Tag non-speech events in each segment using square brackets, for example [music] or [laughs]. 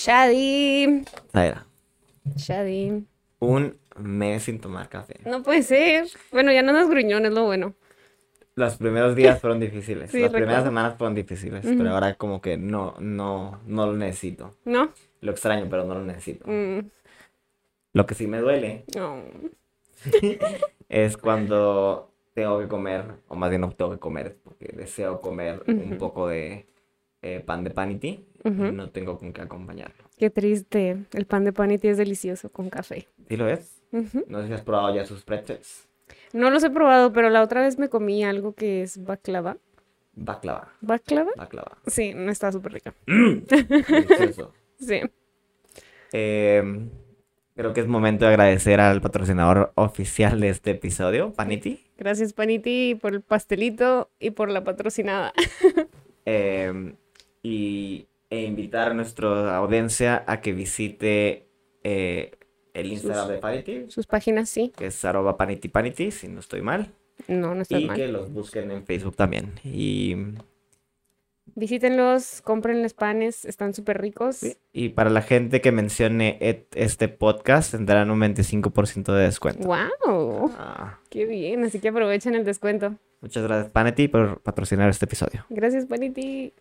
Shadi. Zaira, Shadi. un mes sin tomar café. No puede ser. Bueno, ya no nos gruñón, es lo bueno. Los primeros días fueron difíciles. Sí, Las primeras semanas fueron difíciles. Pero ahora como que no, no, no lo necesito. ¿No? Lo extraño, pero no lo necesito. Mm, Lo que sí me duele no. [laughs] es cuando tengo que comer, o más bien no tengo que comer, porque deseo comer un poco de eh, pan de panity no tengo con qué acompañarlo. Qué triste. El pan de panity es delicioso con café. ¿Sí lo? Ujú. No sé si has probado ya sus pretzels. No los he probado, pero la otra vez me comí algo que es baklava. Baklava, ¿Baklava? baklava. Sí, no está súper rica. Delicioso. [laughs] Sí. Eh, creo que es momento de agradecer al patrocinador oficial de este episodio, Panity. Gracias, Panity, por el pastelito y por la patrocinada. [laughs] Eh, y, e invitar a nuestra audiencia a que visite eh, el Instagram Sus- de Panity, Sus páginas sí. que es arroba panity panity, si no estoy mal. No, no está Y mal. que los busquen en Facebook también. Y, Visítenlos, comprenles panes, están súper ricos. y para la gente que mencione et- este podcast, tendrán un 25% de descuento. ¡Wow! Ah, ¡Qué bien! Así que aprovechen el descuento. muchas gracias, Panity, por patrocinar este episodio. Gracias, Panity.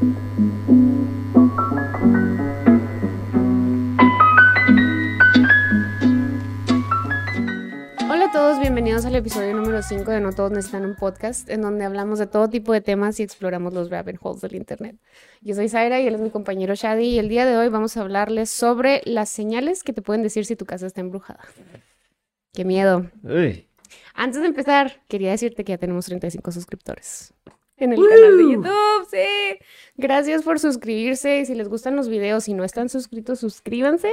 Hola a todos, bienvenidos al episodio número 5 de No Todos Necesitan un Podcast, en donde hablamos de todo tipo de temas y exploramos los rabbit holes del Internet. Yo soy Zaira y él es mi compañero Shadi, y el día de hoy vamos a hablarles sobre las señales que te pueden decir si tu casa está embrujada. ¡Qué miedo! Uy. Antes de empezar, quería decirte que ya tenemos 35 suscriptores en el canal de YouTube. Sí. Gracias por suscribirse. Y si les gustan los videos y no están suscritos, suscríbanse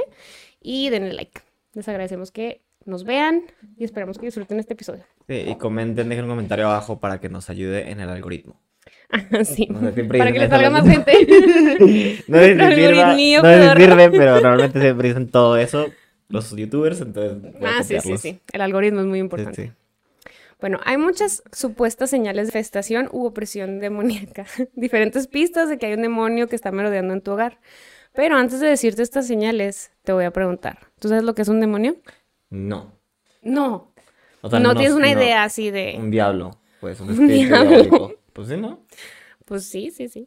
y denle like. Les agradecemos que nos vean y esperamos que disfruten este episodio. Sí, y comenten, dejen un comentario abajo para que nos ayude en el algoritmo. sí. No sé, siempre Para que les salga más gente. [laughs] No Nuestro sirva, no sirve, pero normalmente siempre dicen todo eso los youtubers, entonces ah, sí, sí, sí. El algoritmo es muy Sí, importante. sí. Bueno, hay muchas supuestas señales de festación u opresión demoníaca, [laughs] diferentes pistas de que hay un demonio que está merodeando en tu hogar. Pero antes de decirte estas señales, te voy a preguntar, ¿tú sabes lo que es un demonio? No. No, O sea, no no- tienes una no, idea así de... Un diablo, pues, un [laughs] espíritu diablo. diabólico. Pues sí, ¿no? Pues sí, sí, sí.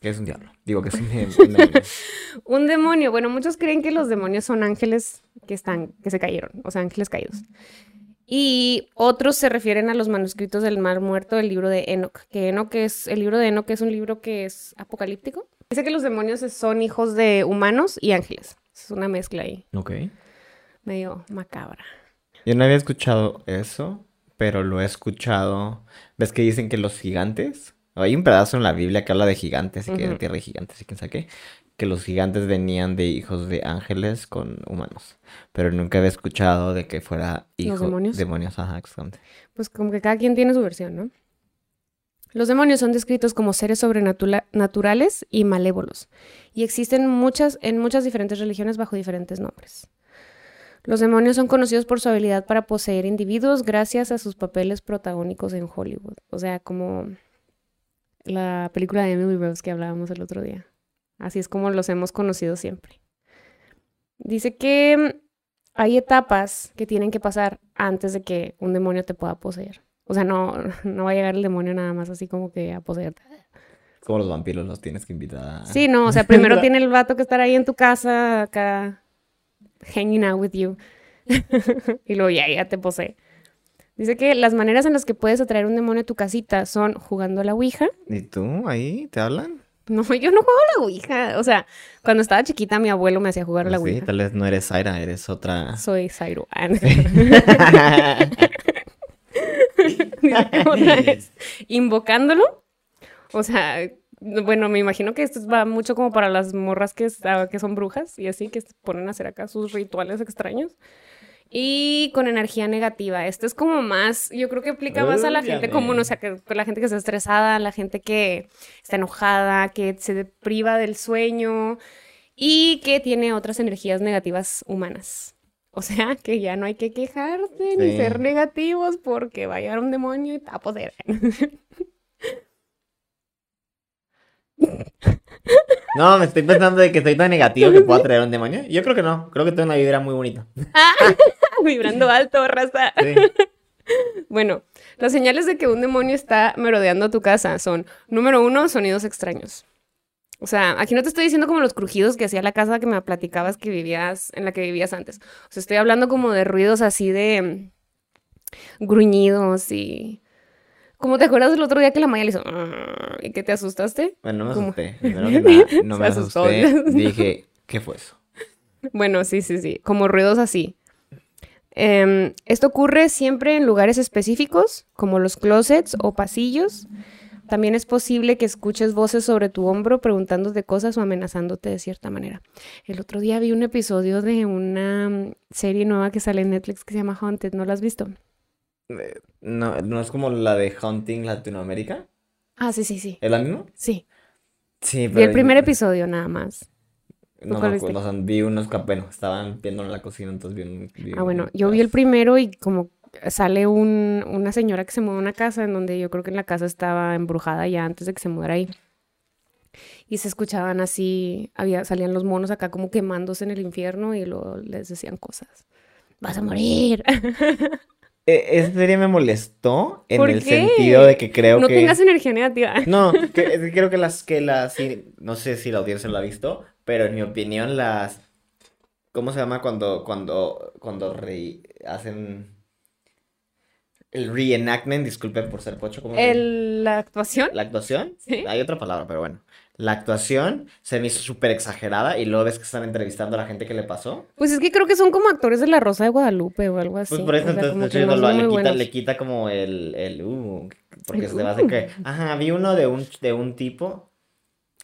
¿Qué es un diablo? Digo que es un, un demonio. [laughs] Un demonio, bueno, muchos creen que los demonios son ángeles que están, que se cayeron, o sea, ángeles caídos. Y otros se refieren a los manuscritos del Mar Muerto del libro de Enoch, que Enoch es, el libro de Enoch es un libro que es apocalíptico. Dice que los demonios son hijos de humanos y ángeles. Es una mezcla ahí, Ok. medio macabra. Yo no había escuchado eso, pero lo he escuchado. ¿Ves que dicen que los gigantes? Hay un pedazo en la Biblia que habla de gigantes y que de tierra y gigantes y quién sabe qué. Que los gigantes venían de hijos de ángeles con humanos. Pero nunca había escuchado de que fuera hijo demonios? Demonios, ajá. Pues como que cada quien tiene su versión, ¿no? Los demonios son descritos como seres sobrenaturales y malévolos, y existen muchas, en muchas diferentes religiones bajo diferentes nombres. Los demonios son conocidos por su habilidad para poseer individuos gracias a sus papeles protagónicos en Hollywood, o sea, como la película de Emily Rose que hablábamos el otro día. Así es como los hemos conocido siempre. Dice que mm, hay etapas que tienen que pasar antes de que un demonio te pueda poseer. O sea, no, [laughs] no va a llegar el demonio nada más así como que a poseerte. Como los vampiros los tienes que invitar a... Sí, no, o sea, [laughs] primero tiene el vato que estar ahí en tu casa, acá, hanging out with you. [laughs] y luego ya, ya te posee. Dice que las maneras en las que puedes atraer un demonio a tu casita son jugando a la Ouija. ¿Y tú ahí te hablan? No, [laughs] yo no juego a la Ouija. O sea, cuando estaba chiquita, mi abuelo me hacía jugar a la Pues sí, Ouija. tal vez no eres Zaira, eres otra. Soy Zairo. Ah, [laughs] [laughs] otra vez, invocándolo. O sea, bueno, me imagino que esto va mucho como para las morras que, que son brujas y así, que ponen a hacer acá sus rituales extraños. Y con energía negativa. Esto es como más, yo creo que aplica más a la gente común, o sea, que con la gente que está estresada, la gente que está enojada, que se priva del sueño y que tiene otras energías negativas humanas. O sea, [laughs] que ya no hay que quejarse ni ser negativos porque va a llegar un demonio y te va a poseer. [laughs] No, me estoy pensando de que estoy tan negativo que pueda traer un demonio. Yo creo que no. Creo que tengo una vibra muy bonita. [laughs] Vibrando alto, raza. Sí. Bueno, las señales de que un demonio está merodeando tu casa son, número uno, sonidos extraños. O sea, aquí no te estoy diciendo como los crujidos que hacía la casa que me platicabas que vivías, en la que vivías antes. O sea, estoy hablando como de ruidos así de mm, gruñidos y... Como te acuerdas del otro día que la Maya le hizo... "Ah", y que te asustaste. Bueno, no me asusté. [laughs] Primero que nada, no me asustó. asusté. [laughs] Dije, ¿qué fue eso? Bueno, sí, sí, sí, como ruidos así. Em, esto ocurre siempre en lugares específicos, como los closets o pasillos. También es posible que escuches voces sobre tu hombro preguntándote cosas o amenazándote de cierta manera. El otro día vi un episodio de una serie nueva que sale en Netflix que se llama Haunted. ¿No la has visto? No, no es como la de Hunting Latinoamérica. Ah, sí, sí, sí. ¿Es la misma? Sí. Sí, Vi el primer episodio nada más. No me acuerdo, o sea, vi unos bueno, estaban viendo en la cocina, entonces vi un... vi Ah, bueno, yo vi el primero y como sale un- una señora que se mudó a una casa en donde yo creo que la casa estaba embrujada ya antes de que se mudara ahí. Y se escuchaban así, había, salían los monos acá como quemándose en el infierno y luego les decían cosas. Vas a morir. [laughs] Eh, esa serie me molestó en ¿Por el qué? sentido de que creo no que... tengas energía negativa. No, [laughs] que- creo que las que las no sé si la audiencia lo ha visto, pero en mi opinión las ¿cómo se llama cuando cuando cuando re- hacen el reenactment, disculpen por ser pocho, ¿cómo El- la actuación. la actuación? Sí. Hay otra palabra, pero bueno. La actuación se me hizo súper exagerada y luego ves que están entrevistando a la gente que le pasó. Pues es que creo que son como actores de La Rosa de Guadalupe o algo así. Pues por eso o sea, entonces no le, quita, buenos. le quita como el, el uh, porque El se me hace uh. que, ajá, vi uno de un, de un tipo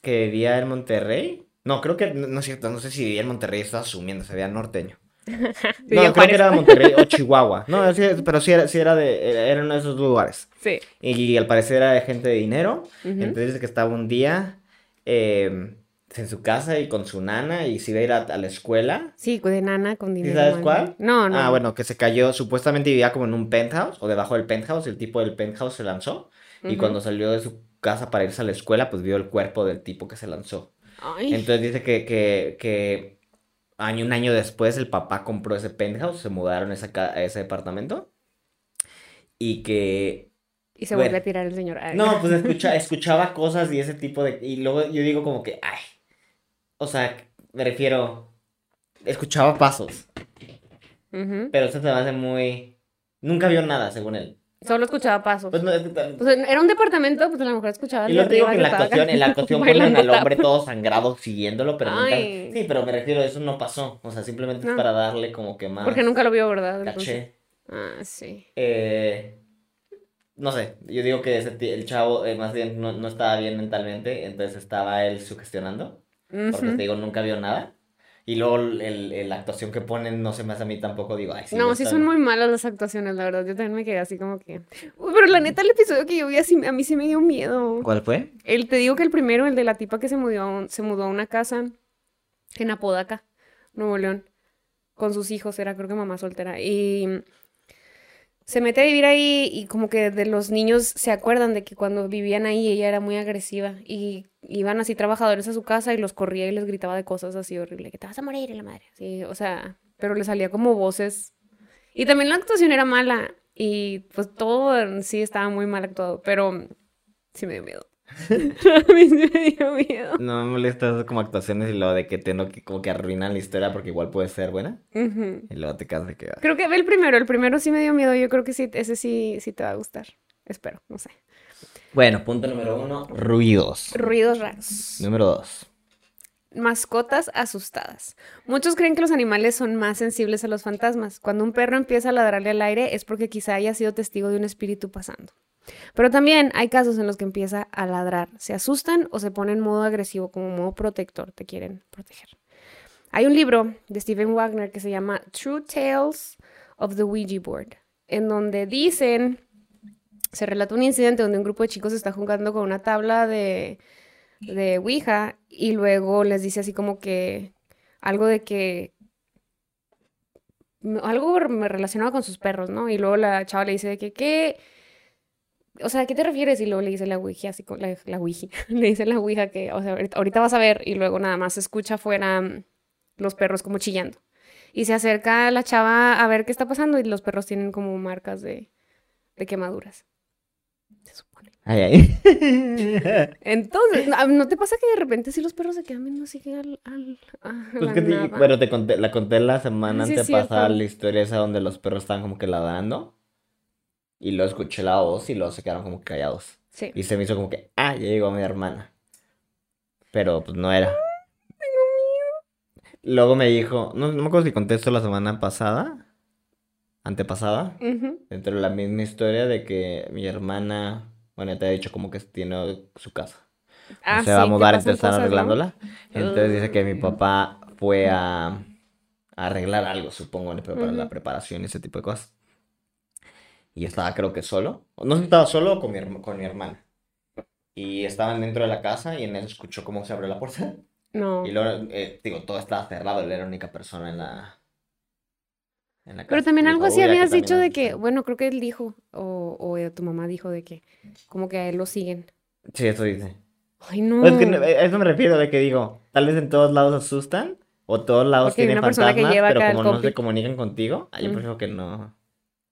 que vivía en Monterrey. No, creo que, no, no es cierto, no sé si vivía en Monterrey, estaba asumiendo, se veía norteño. [laughs] No, creo Juárez. que era Monterrey o [laughs] Chihuahua. No, sí, pero sí era, sí era de, era uno de esos lugares. Sí. Y, al parecer era de gente de dinero. Ujú. Entonces dice que estaba un día eh, en su casa y con su nana y se iba a ir a, a la escuela. Sí, de nana con ¿Sí dinero. sabes mano. cuál? No, no. Ah, bueno, que se cayó, supuestamente vivía como en un penthouse o debajo del penthouse, el tipo del penthouse se lanzó y Ujú. cuando salió de su casa para irse a la escuela, pues vio el cuerpo del tipo que se lanzó. Ay. Entonces dice que, que, que año, un año después el papá compró ese penthouse, se mudaron esa a ese departamento y que Y se Bueno. vuelve a tirar el señor. Ay. no, [laughs] pues escucha, escuchaba cosas y ese tipo de... Y luego yo digo como que, ay, o sea, me refiero, escuchaba pasos, pero eso se me hace muy... Nunca vio nada, según él. Solo escuchaba pasos. Pues no, es que Pues era un departamento, pues a lo mejor escuchaba Y lo digo que en la actuación, en la [laughs] actuación ponen al hombre todo sangrado siguiéndolo, pero nunca... Sí, pero me refiero, eso no pasó. O sea, simplemente es para darle como que más Porque nunca lo vio, ¿verdad? Caché. Ah, sí. Eh, no sé, yo digo que ese el chavo eh, más bien no, no estaba bien mentalmente, entonces estaba él sugestionando, porque Ujú. te digo, nunca vio nada. Y luego el, el- la actuación que ponen no se me hace a mí tampoco, digo, ay, sí, no, sí son bien. muy malas las actuaciones, la verdad. Yo también me quedé así como que. Uy, pero la neta, el episodio que yo vi así, a mí sí me dio miedo. ¿Cuál fue? El, te digo que el primero, el de la tipa que se mudó a, un- se mudó a una casa en Apodaca, Nuevo León, con sus hijos, era creo que mamá soltera. Y se mete a vivir ahí y como que de los niños se acuerdan de que cuando vivían ahí ella era muy agresiva y iban así trabajadores a su casa y los corría y les gritaba de cosas así horribles, que te vas a morir la madre. Sí, o sea, pero le salía como voces. Y también la actuación era mala y pues todo en sí estaba muy mal actuado, pero sí me dio miedo. [laughs] a mí sí me dio miedo. No me molesta como actuaciones y lo de que tengo que como que arruinan la historia porque igual puede ser buena. Y luego te quedas de que... Creo que ve el primero, el primero sí me dio miedo, yo creo que sí, ese sí, sí te va a gustar. Espero, no sé. Bueno, punto número uno, ruidos. Ruidos raros. Número dos. Mascotas asustadas. Muchos creen que los animales son más sensibles a los fantasmas. Cuando un perro empieza a ladrarle al aire es porque quizá haya sido testigo de un espíritu pasando. Pero también hay casos en los que empieza a ladrar. Se asustan o se ponen en modo agresivo, como modo protector, te quieren proteger. Hay un libro de Stephen Wagner que se llama True Tales of the Ouija Board, en donde dicen, se relata un incidente donde un grupo de chicos está jugando con una tabla de, de Ouija y luego les dice así como que algo de que algo me relacionado con sus perros, ¿no? Y luego la chava le dice de que, ¿qué? O sea, ¿a qué te refieres? Y luego le dice la Ouija, así con la, la Ouija, [laughs] le dice la Ouija que, o sea, ahorita, ahorita vas a ver y luego nada más se escucha afuera mm, los perros como chillando. Y se acerca la chava a ver qué está pasando y los perros tienen como marcas de, de quemaduras. Se supone. Ay, ay. [laughs] Entonces, ¿no ¿no te pasa que de repente si los perros se quedan viendo así al, al, a Pues la que te- bueno, te conté, la conté la semana Sí, antepasada, la historia esa donde los perros estaban como que ladrando. Y luego escuché la voz y luego se quedaron como callados. Sí. Y se me hizo como que, ah, ya llegó mi hermana. Pero pues no era. Luego me dijo, no, no me acuerdo si conté esto la semana pasada, antepasada, Ujú. dentro de la misma historia de que mi hermana, bueno, te ha dicho como que tiene su casa. Ah, se va a mudar, entonces están arreglándola. Entonces dice que mi Ugh. papá fue a, a arreglar algo, supongo, prepara- la preparación y ese tipo de cosas. Y estaba creo que solo. No sé si estaba solo con mi, con mi hermana. Y estaban dentro de la casa y en eso escuchó cómo se abrió la puerta. No. Y luego, eh, digo, todo estaba cerrado, él era la única persona en la, en la Pero casa. también Y algo así "Uy, aquí habías también dicho de que, están". bueno, creo que él dijo, o, o eh, tu mamá dijo de que, como que a él lo siguen. Sí, eso dice. Ay, no. Pues que no- a eso me refiero, de que digo, tal vez en todos lados asustan, o todos lados Porque tienen fantasmas, pero como no compi. se comunican contigo, ah, yo Mm. prefiero que no.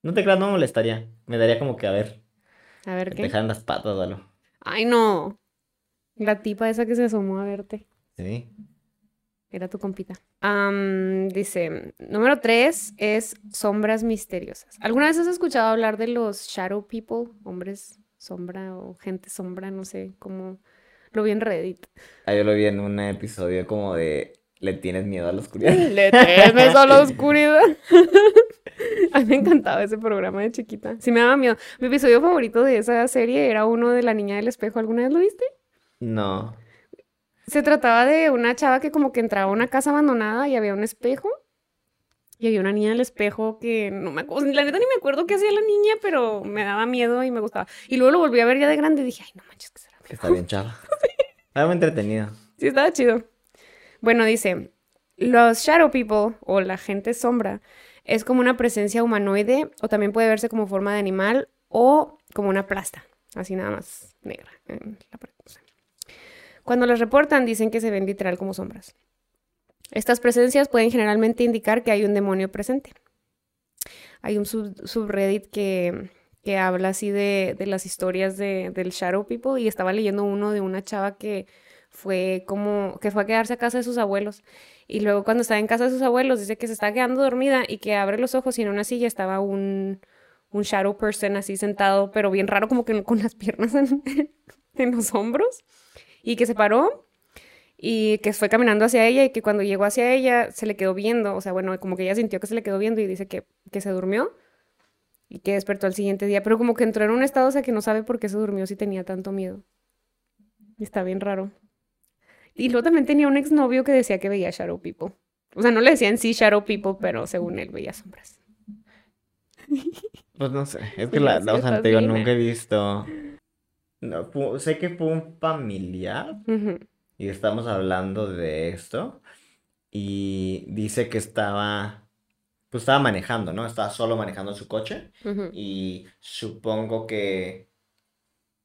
No te creas, no me molestaría. Me daría como que, a ver, A ver que te qué. jalan las patas o algo. Ay, no. La tipa esa que se asomó a verte. Sí. Era tu compita. Dice, número tres es sombras misteriosas. ¿Alguna vez has escuchado hablar de los shadow people? Hombres sombra o gente sombra, no sé cómo. Lo vi en Reddit. Ah, yo lo vi en un episodio como de ¿Le tienes miedo a la oscuridad? [laughs] Le temes a la [laughs] oscuridad. [laughs] [laughs] A mí me encantaba ese programa de chiquita. Sí me daba miedo. Mi episodio favorito de esa serie era uno de La Niña del Espejo. ¿Alguna vez lo viste? No. Se trataba de una chava que como que entraba a una casa abandonada y había un espejo. Y había una niña del espejo que no me acuerdo, la neta ni me acuerdo qué hacía la niña, pero me daba miedo y me gustaba. Y luego lo volví a ver ya de grande y dije, ay, no manches, ¿qué será? Que está bien chava. [laughs] Está muy entretenido. Sí, estaba chido. Bueno, dice, los shadow people o la gente sombra es como una presencia humanoide o también puede verse como forma de animal o como una plasta, así nada más negra. Cuando las reportan dicen que se ven literal como sombras. Estas presencias pueden generalmente indicar que hay un demonio presente. Hay un sub- subreddit que, que habla así de, de las historias de, del Shadow People y estaba leyendo uno de una chava que fue como que fue a quedarse a casa de sus abuelos y luego cuando estaba en casa de sus abuelos dice que se está quedando dormida y que abre los ojos y en una silla estaba un, un shadow person así sentado pero bien raro como que con las [laughs] piernas en, los hombros y que se paró y que fue caminando hacia ella y que cuando llegó hacia ella se le quedó viendo, o sea, bueno, como que ella sintió que se le quedó viendo y dice que, que se durmió y que despertó al siguiente día, pero como que entró en un estado, o sea, que no sabe por qué se durmió si tenía tanto miedo. Está bien raro. Y luego también tenía un exnovio que decía que veía Shadow People. O sea, no le decía en sí Shadow People, pero según él veía sombras. Pues no sé. Es que Ya la, la- o sea, digo, nunca he visto. No, sé que fue un familiar y estamos hablando de esto. Y dice que estaba. Pues estaba manejando, ¿no? Estaba solo manejando su coche. Y supongo que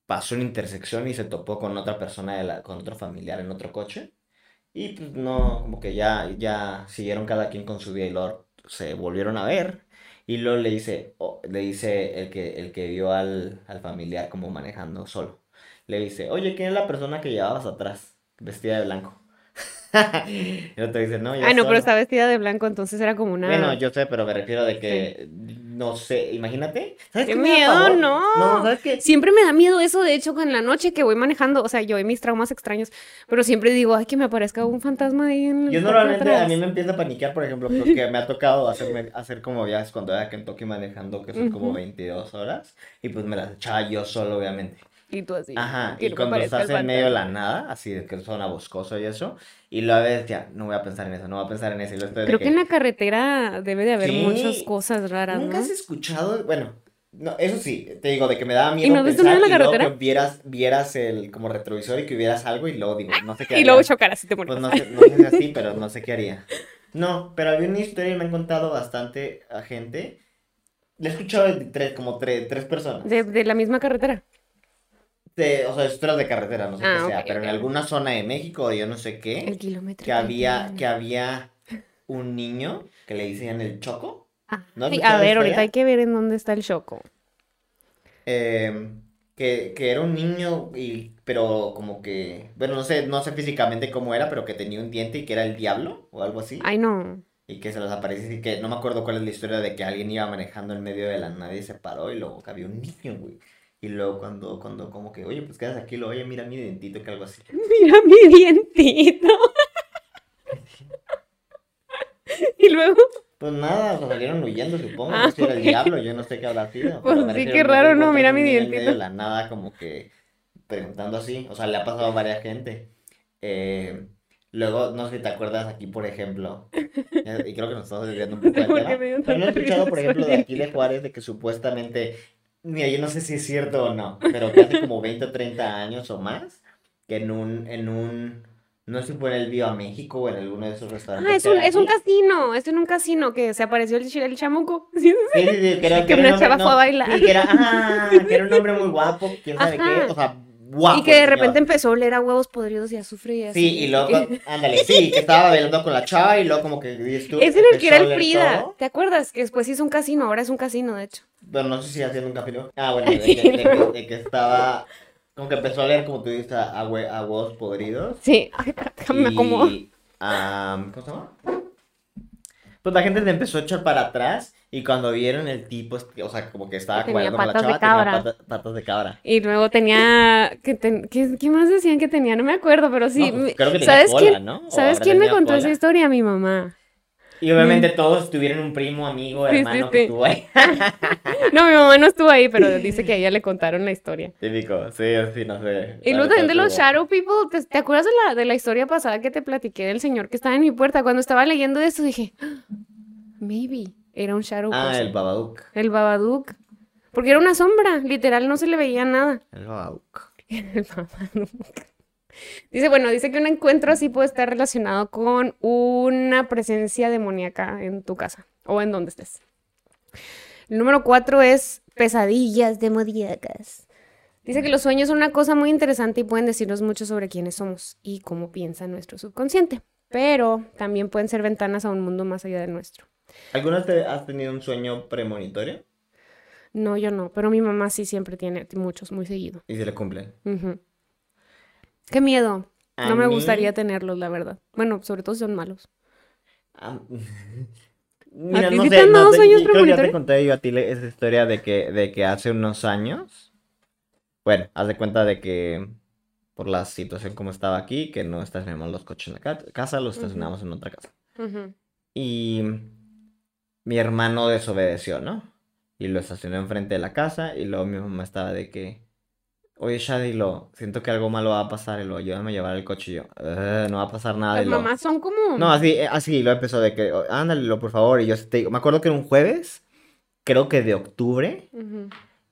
pasó una intersección y se topó con otra persona, de la, con otro familiar en otro coche. Y pues no, como que ya, ya siguieron cada quien con su día y luego se volvieron a ver. Y luego le dice, o- le dice el que, el que vio al, al familiar como manejando solo. Le dice, oye, ¿quién es la persona que llevabas atrás? Vestida de blanco. [laughs] Y el otro dice, no, yo Ah, no, pero solo". está vestida de blanco, entonces era como una... Bueno, yo sé, pero me refiero de que, no sé, imagínate. ¿Sabes ¡Qué qué miedo, no! No, ¿sabes qué? Siempre me da miedo eso, de hecho, en la noche que voy manejando, o sea, yo y mis traumas extraños, pero siempre digo, ay, que me aparezca un fantasma ahí en Yo normalmente a atrás. mí me empieza a paniquear, por ejemplo, porque me ha tocado hacerme, hacer como viajes cuando era a Kentucky manejando, que son como Ujú. 22 horas, y pues me las echaba yo solo, obviamente. Y tú así, Ajá, y no cuando estás en medio de la nada, así de que zona boscoso y eso, y luego a veces ya, no voy a pensar en eso, no voy a pensar en eso, y de Creo que que, en la carretera debe de haber muchas Sí. cosas raras, ¿Nunca ¿no? has escuchado? Bueno, no, eso sí, te digo, de que me daba ¿Y miedo no viste pensar en la y luego carretera? que vieras, vieras el como retrovisor y que vieras algo y luego digo, no sé qué [laughs] Y luego haría. chocar así te mueres. Pues no sé, no sé si así, pero no sé qué haría. No, pero había una historia y me han contado bastante a gente Le he escuchado de tres, como tres, tres personas. De, de la misma carretera. De, o sea, historias de carretera, no sé Ah, qué sea, ok, pero en alguna zona de México, o yo no sé qué, El kilómetro. que había, que había un niño que le decían el Choco. Ah, ¿No has sí, escuchado a ver, ahorita hay que ver en dónde está el choco. eh, que, que era un niño, y, pero como que, bueno, no sé, no sé físicamente cómo era, pero que tenía un diente y que era el diablo o algo así. Ay, no. Y que se les aparece y que no me acuerdo cuál es la historia de que alguien iba manejando en medio de la nada y se paró y luego que había un niño, güey. Y luego cuando, cuando como que, oye, pues quedas aquí, lo oye, mira mi dientito, que algo así. [laughs] Mira mi dientito. [laughs] y luego, Pues nada, o salieron huyendo, supongo. Ah, no sé era el diablo, yo no sé qué habrá sido. Pues sí, qué raro, ¿no? Mira mi dientito. de la nada, como que preguntando así. O sea, le ha pasado a varias gente. Eh, luego, no sé si te acuerdas aquí, por ejemplo. eh, Y creo que nos estamos desviando un poco Porque [laughs] tema. Pero no he escuchado, por ejemplo, de aquí de. Juárez, de que supuestamente. Mira, yo no sé si es cierto o no, pero que hace como 20 o 30 años o más, que en un, en un, no sé si fue en el Viva México o en alguno de esos restaurantes. Ah, es que un, es un casino, es en un casino que se apareció el, el chamuco. [laughs] ¿Sí? Sí, sí, que era, Que era una chava no, fue a bailar. Sí, que era, ah, que era un hombre muy [laughs] guapo, quién sabe Ajá. qué, o sea, guapo. y que de señor. repente empezó a oler a huevos podridos y azufre y así. Sí, y luego, [laughs] [laughs] ándale, sí, que estaba bailando con la chava y luego como que tú, Es en el que era el Frida. todo, ¿Te acuerdas? Que después hizo un casino, ahora es un casino, de hecho. pero no sé si haciendo un capítulo. Ah, bueno, [laughs] de que, de que- luego. de que estaba, como que empezó a leer, como tú dices, a, a hue- a huevos podridos. Sí, Ay, me acomodo. Am, ¿cómo se llama? Pues la gente le empezó a echar para atrás y cuando vieron el tipo, o sea, como que estaba tenía la patas de chava, tenía cabra. pata- patas de cabra. Y luego tenía. que ten- ¿qué, qué más decían que tenía? No me acuerdo, pero sí. No, pues, creo que tenía ¿Sabes cola, quién, ¿no? ¿sabes quién me contó esa historia? Mi mamá. Y obviamente todos tuvieron un primo, amigo, Sí, sí, hermano sí. que estuvo ahí. [laughs] No, mi mamá no estuvo ahí, pero dice que a ella le contaron la historia. Típico, sí, sí, no sé. Y La luego también de los Shadow People, ¿te, te acuerdas de la, de la historia pasada que te platiqué del señor que estaba en mi puerta? Cuando estaba leyendo esto dije, [gasps] "Ah, maybe era un Shadow Ah, person". el Babadook. El Babadook. Porque era una sombra, literal, no se le veía nada. El Babadook. [laughs] El Babadook. Dice, bueno, dice que un encuentro así puede estar relacionado con una presencia demoníaca en tu casa o en donde estés. El número cuatro es pesadillas demoníacas. Dice que los sueños son una cosa muy interesante y pueden decirnos mucho sobre quiénes somos y cómo piensa nuestro subconsciente, pero también pueden ser ventanas a un mundo más allá del nuestro. ¿Alguna vez has tenido un sueño premonitorio? No, yo no, pero mi mamá sí siempre tiene muchos, muy seguido. Y se le cumplen. Ujú. Qué miedo. A No me mí- gustaría tenerlos, la verdad. Bueno, sobre todo si son malos. Ah, [laughs] Mira, ti no sí sé, sueños creo que ya te conté yo a ti esa historia de que, de que hace unos años, bueno, haz de cuenta de que por la situación como estaba aquí, que no estacionamos los coches en la ca- casa, los estacionamos en otra casa. Ujú. Y mi hermano desobedeció, ¿no? Y lo estacionó enfrente de la casa y luego mi mamá estaba de que, oye, Shadi, lo siento que algo malo va a pasar y lo ayúdame a llevar el coche y yo, "Eh, no va a pasar nada. Las lo, mamás son como... no, así, eh, así lo empezó de que, "Oh, ándale, lo, por favor. Y yo te digo, me acuerdo que era un jueves, creo que de octubre,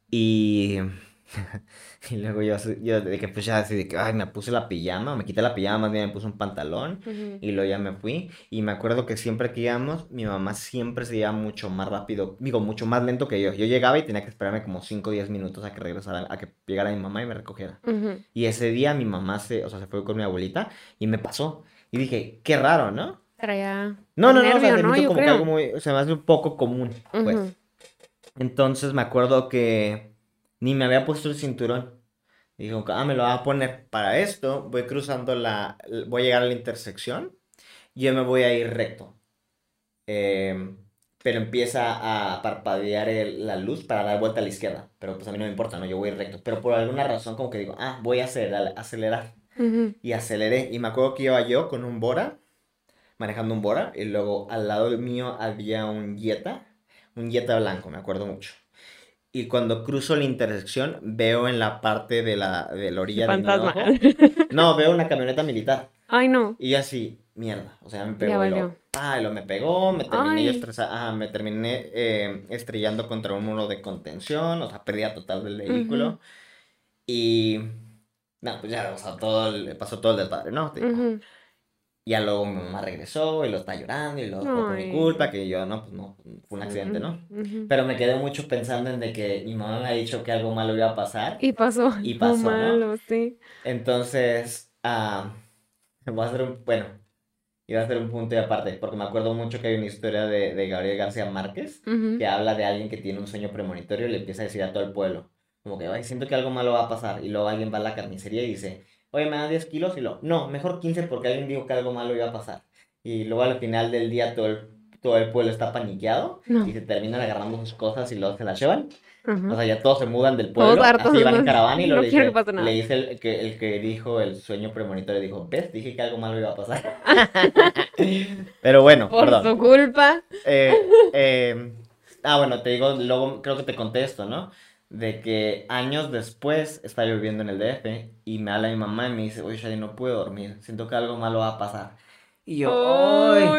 y, [laughs] y luego yo, yo de que pues ya así de que, ay, me puse la pijama, me quité la pijama, más bien me puse un pantalón, y luego ya me fui. Y me acuerdo que siempre que íbamos, mi mamá siempre se iba mucho más rápido, digo, mucho más lento que yo. Yo llegaba y tenía que esperarme como 5 o 10 minutos a que regresara, a que llegara mi mamá y me recogiera. Ujú. Y ese día mi mamá se, o sea, se fue con mi abuelita y me pasó. Y dije, qué raro, ¿no? Traía No, no, no, o nervio, sea, ¿no? Yo como que algo muy, o sea, me hace un poco común, pues. Entonces me acuerdo que ni me había puesto el cinturón. Dijo, ah, me lo voy a poner para esto, voy cruzando la, voy a llegar a la intersección yo me voy a ir recto. Em, pero empieza a parpadear el- la luz para dar vuelta a la izquierda. Pero pues a mí no me importa, ¿no? Yo voy recto. Pero por alguna razón como que digo, ah, voy a acelerar, acelerar. Ujú. Y aceleré. Y me acuerdo que iba yo con un Bora, manejando un Bora, y luego al lado mío había un Jetta, un Jetta blanco, me acuerdo mucho. Y cuando cruzo la intersección, veo en la parte de la, de la orilla de mi ojo, [laughs] no, veo una camioneta militar. Ay, no. Y yo así, mierda, o sea, me pegó. Ya y lo, ah, y lo me pegó, me terminé yo estresa- ajá, me terminé eh, estrellando contra un muro de contención, o sea, pérdida total del vehículo. Y, no, pues ya, o sea, todo, el- pasó todo el desmadre, ¿no? Te digo. Ujú. Y ya luego mi mamá regresó y lo está llorando y lo por mi culpa, que yo, no, pues no, fue un accidente, ¿no? Ujú. Pero me quedé mucho pensando en de que mi mamá me ha dicho que algo malo iba a pasar. Y pasó. Y pasó, ¿no? malo, sí. Entonces, ah, voy a hacer un, bueno, iba a hacer un punto y aparte, porque me acuerdo mucho que hay una historia de, de Gabriel García Márquez Ujú. que habla de alguien que tiene un sueño premonitorio y le empieza a decir a todo el pueblo, como que, ay, siento que algo malo va a pasar. Y luego alguien va a la carnicería y dice, oye, me dan 10 kilos y lo, no, mejor 15 porque alguien dijo que algo malo iba a pasar. Y luego al final del día todo el, todo el pueblo está paniqueado No. y se terminan agarrando sus cosas y luego se las llevan. Ajá. O sea, ya todos se mudan del Todos pueblo, hartos, así van en caravana y luego No le dice, que pase nada. le dice el que, el que dijo el sueño premonitorio, dijo, ves, dije que algo malo iba a pasar. [laughs] Pero bueno, Por perdón. su culpa. Eh, eh, ah, bueno, te digo, luego creo que te contesto, ¿no? De que años después estaba yo viviendo en el DF y me habla mi mamá y me dice, oye, Shadi, no puedo dormir, siento que algo malo va a pasar. Y yo, ¡ay!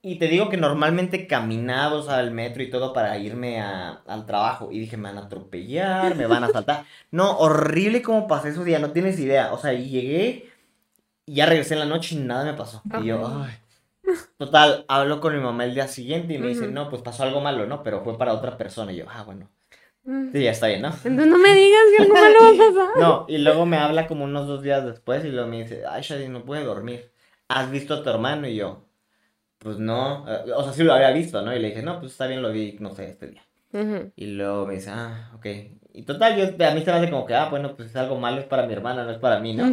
Y te digo que normalmente caminaba, o sea, al metro y todo para irme a- al trabajo. Y dije, me van a atropellar, me van a asaltar. [laughs] No, horrible como pasé esos días, no tienes idea. O sea, y llegué y ya regresé en la noche y nada me pasó. Y yo, ay. Total, hablo con mi mamá el día siguiente y me dice, no, pues pasó algo malo, ¿no? Pero fue para otra persona. Y yo, ah, bueno. Mm. Sí, ya está bien, ¿no? Entonces no me digas que algo malo va a pasar. [laughs] No, y luego me habla como unos dos días después y luego me dice, ay, Shadi, no puede dormir. ¿Has visto a tu hermano? Y yo, pues no. Eh, O sea, sí lo había visto, ¿no? Y le dije, no, pues está bien, lo vi, no sé, este día. Y luego me dice, ah, ok. Y total, yo, a mí se me hace como que, ah, bueno, pues es algo malo, es para mi hermana, no es para mí, ¿no?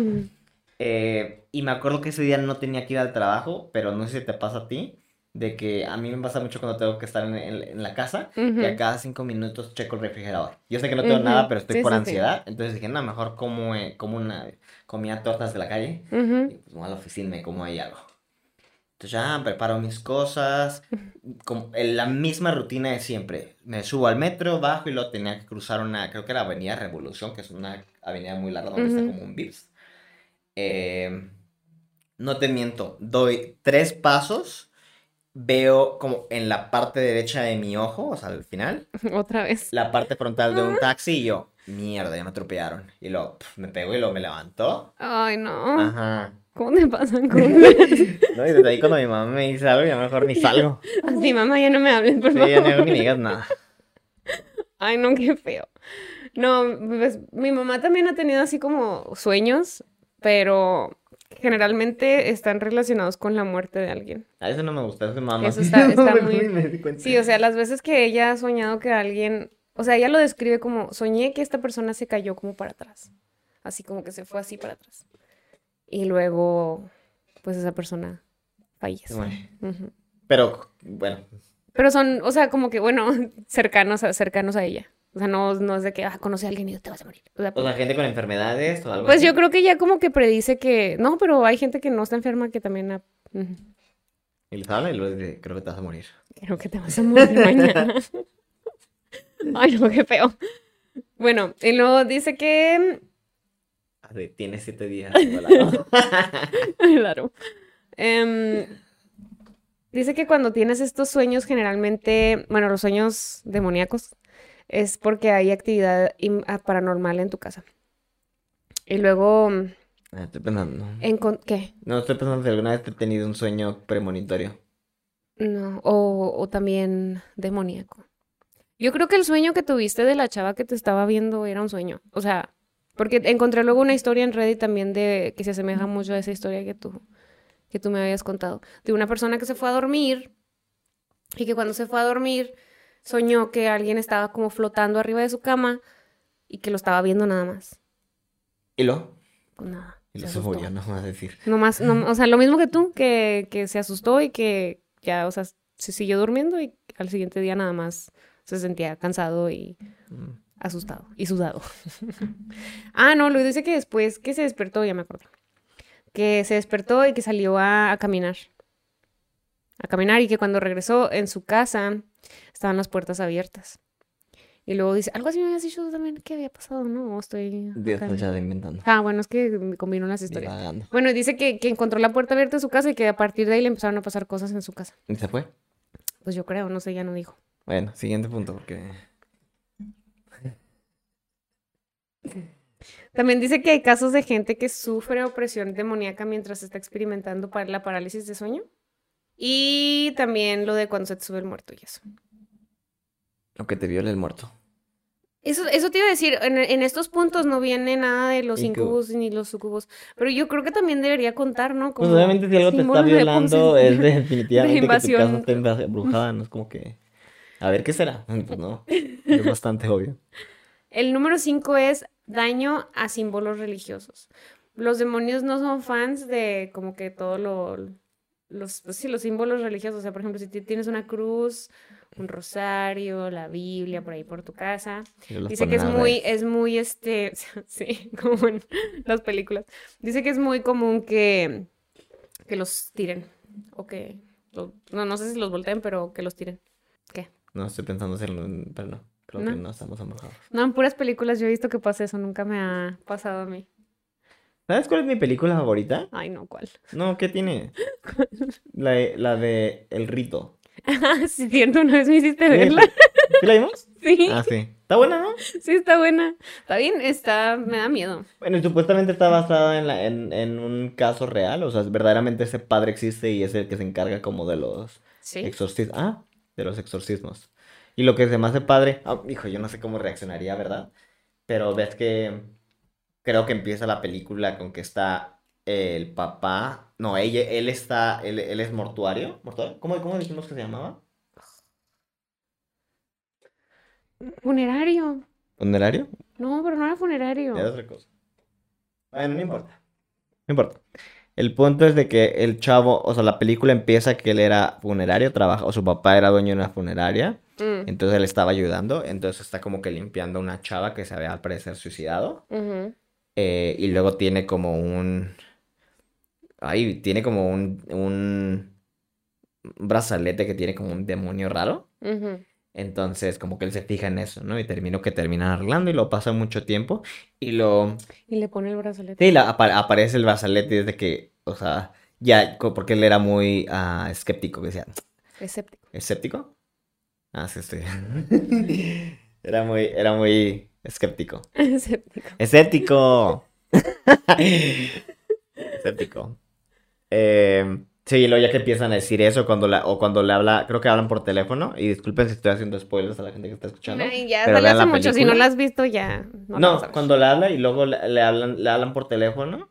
Eh, y me acuerdo que ese día no tenía que ir al trabajo, pero no sé si te pasa a ti, de que a mí me pasa mucho cuando tengo que estar en, en- en la casa, Ujú. que a cada cinco minutos checo el refrigerador. Yo sé que no tengo Ujú. nada, pero estoy Sí, por sí, sí. ansiedad, entonces dije, no, mejor como, eh, como una, comía tortas de la calle, Ujú. y pues voy a la oficina y me como ahí algo. Entonces ya preparo mis cosas, como en la misma rutina de siempre. Me subo al metro, bajo y luego tenía que cruzar una, creo que era Avenida Revolución, que es una avenida muy larga donde está como un Vips. Eh, no te miento, doy tres pasos, veo como en la parte derecha de mi ojo, o sea, al final, [laughs] Otra vez. la parte frontal de un taxi y yo, mierda, ya me atropellaron. Y luego me pegó y luego me levantó. Ay, no. Ajá. ¿Cómo te pasan cosas? [laughs] No, y desde ahí cuando mi mamá me dice algo, ya mejor ni salgo. [laughs] Así, mamá, ya no me hables, por Sí, favor. ya no ni me digas nada. Ay, no, qué feo. No, pues mi mamá también ha tenido así como sueños, pero generalmente están relacionados con la muerte de alguien. A eso no me gusta, eso mamá. Eso está- [laughs] Me- muy- [laughs] me. Sí, o sea, las veces que ella ha soñado que alguien, o sea, ella lo describe como, soñé que esta persona se cayó como para atrás, así como que se fue así para atrás. Y luego, pues esa persona fallece. Bueno. Pero, bueno, Pero son, o sea, como que, bueno, [laughs] cercanos a, cercanos a ella. O sea, no, no es de que, ah, conoce a alguien y te vas a morir. O sea, o sea, gente con enfermedades o algo pues así. yo creo que ya como que predice que, no, pero hay gente que no está enferma que también, ha-. Y les habla y luego dice, creo que te vas a morir. creo que te vas a morir mañana. [laughs] Ay, no, qué feo. Bueno, y luego dice que, Así, tienes siete días. [laughs] [laughs] claro, Em, dice que cuando tienes estos sueños generalmente, bueno, los sueños demoníacos, es porque hay actividad ah, paranormal en tu casa. Y luego, Ah, Estoy pensando. en ¿qué? No, estoy pensando si alguna vez he tenido un sueño premonitorio. No, o, o también demoníaco. Yo creo que el sueño que tuviste de la chava que te estaba viendo era un sueño. O sea, porque encontré luego una historia en Reddit también de que se asemeja mucho a esa historia que tú, que tú me habías contado. De una persona que se fue a dormir y que cuando se fue a dormir soñó que alguien estaba como flotando arriba de su cama y que lo estaba viendo nada más. ¿Y lo? Pues nada. Y se lo se murió, no a decir. No más, no, o sea, lo mismo que tú, que, que se asustó y que ya, o sea, se siguió durmiendo y al siguiente día nada más se sentía cansado y Mm. asustado y sudado. [laughs] ah, no, Luis dice que después que se despertó, ya me acuerdo, que se despertó y que salió a, a caminar. A caminar y que cuando regresó en su casa estaban las puertas abiertas. Y luego dice, algo así me habías dicho tú también que había pasado, ¿no? Estoy... Acá- ya inventando. Ah, bueno, es que me combinó las historias. Divagando. Bueno, dice que, que encontró la puerta abierta de su casa y que a partir de ahí le empezaron a pasar cosas en su casa. ¿Y se fue? Pues yo creo, no sé, ya no dijo. Bueno, siguiente punto, porque. También dice que hay casos de gente que sufre opresión demoníaca mientras está experimentando para la parálisis de sueño. Y también lo de cuando se te sube el muerto y eso. O que te viole el muerto. Eso, eso te iba a decir, en, en estos puntos no viene nada de los Incu- incubos ni los sucubos, pero yo creo que también debería contar, ¿no? Pues Como obviamente si algo te está símbolos de violando posi- es [laughs] definitivamente que tu casa invasión. está embrujada, no es como que... A ver, ¿qué será? Pues no, es bastante obvio. [laughs] El número 5 es daño a símbolos religiosos. Los demonios no son fans de como que todo lo los pues sí, los símbolos religiosos, o sea, por ejemplo, si ti- tienes una cruz, un rosario, la Biblia por ahí por tu casa, dice que es muy es muy este, [laughs] sí, como en las películas. Dice que es muy común que que los tiren o que no no sé si los volteen, pero que los tiren. ¿Qué? No, estoy pensando hacerlo, pero no. Creo ¿No? que no estamos embrujados. No, en puras películas yo he visto que pasa eso, nunca me ha pasado a mí. ¿Sabes cuál es mi película favorita? Ay, no, ¿cuál? No, ¿qué tiene? [laughs] La, de- la de El Rito. Ah, sí, cierto, una vez me hiciste ¿Sí, verla. [laughs] ¿Sí la vimos? Sí, Ah, sí. Está buena, ¿no? sí, está buena. Está bien, está, me da miedo. Bueno, y supuestamente está basada en, la, en, en un caso real. O sea, verdaderamente ese padre existe y es el que se encarga como de los Sí. exorcismos. Ah, de los exorcismos. Y lo que se me hace padre, ah, hijo, yo no sé cómo reaccionaría, ¿verdad? Pero ves que creo que empieza la película con que está el papá. No, ella, él está, él, él es mortuario. ¿Mortuario? ¿Cómo, cómo dijimos que se llamaba? Funerario. ¿Funerario? No, pero no era funerario. Era otra cosa. Bueno, no importa. No importa. El punto es de que el chavo, o sea, la película empieza que él era funerario, trabaja, o su papá era dueño de una funeraria, Mm, entonces él estaba ayudando, entonces está como que limpiando a una chava que se había al parecer suicidado, ujú. Eh, y luego tiene como un, ahí tiene como un, un brazalete que tiene como un demonio raro. Entonces, como que él se fija en eso, ¿no? Y terminó que terminan arreglando y lo pasa mucho tiempo. Y lo, Y le pone el brazalete. Sí, la- aparece el brazalete desde que, o sea, ya, porque él era muy ah, escéptico, que decía, Escéptico. ¿escéptico? Ah, sí, sí. [laughs] Era muy, era muy [laughs] escéptico. Escéptico. [laughs] ¡Escéptico! Escéptico. Eh, sí, y luego ya que empiezan a decir eso, cuando la, o cuando le habla, creo que hablan por teléfono, y disculpen si estoy haciendo spoilers a la gente que está escuchando. Ay, ya pero hace mucho. Si no la has visto, ya. No, cuando le habla y luego le, le hablan, le hablan por teléfono,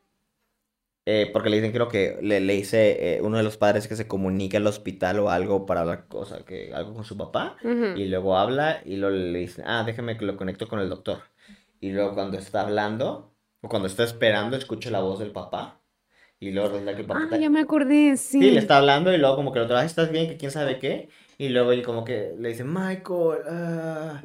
eh, porque le dicen, creo que le, le dice eh, uno de los padres que se comunique al hospital o algo para hablar cosa, que, algo con su papá, y luego habla y luego le dice, ah, déjame que lo conecto con el doctor. Y luego cuando está hablando, o cuando está esperando, escucha la voz del papá, y luego resulta que el papá Ah, está- ya me acordé, sí. Sí, le está hablando y luego como que el otro, "Ay, ¿estás bien? Que quién sabe qué. Y luego él como que le dice, Michael, ah,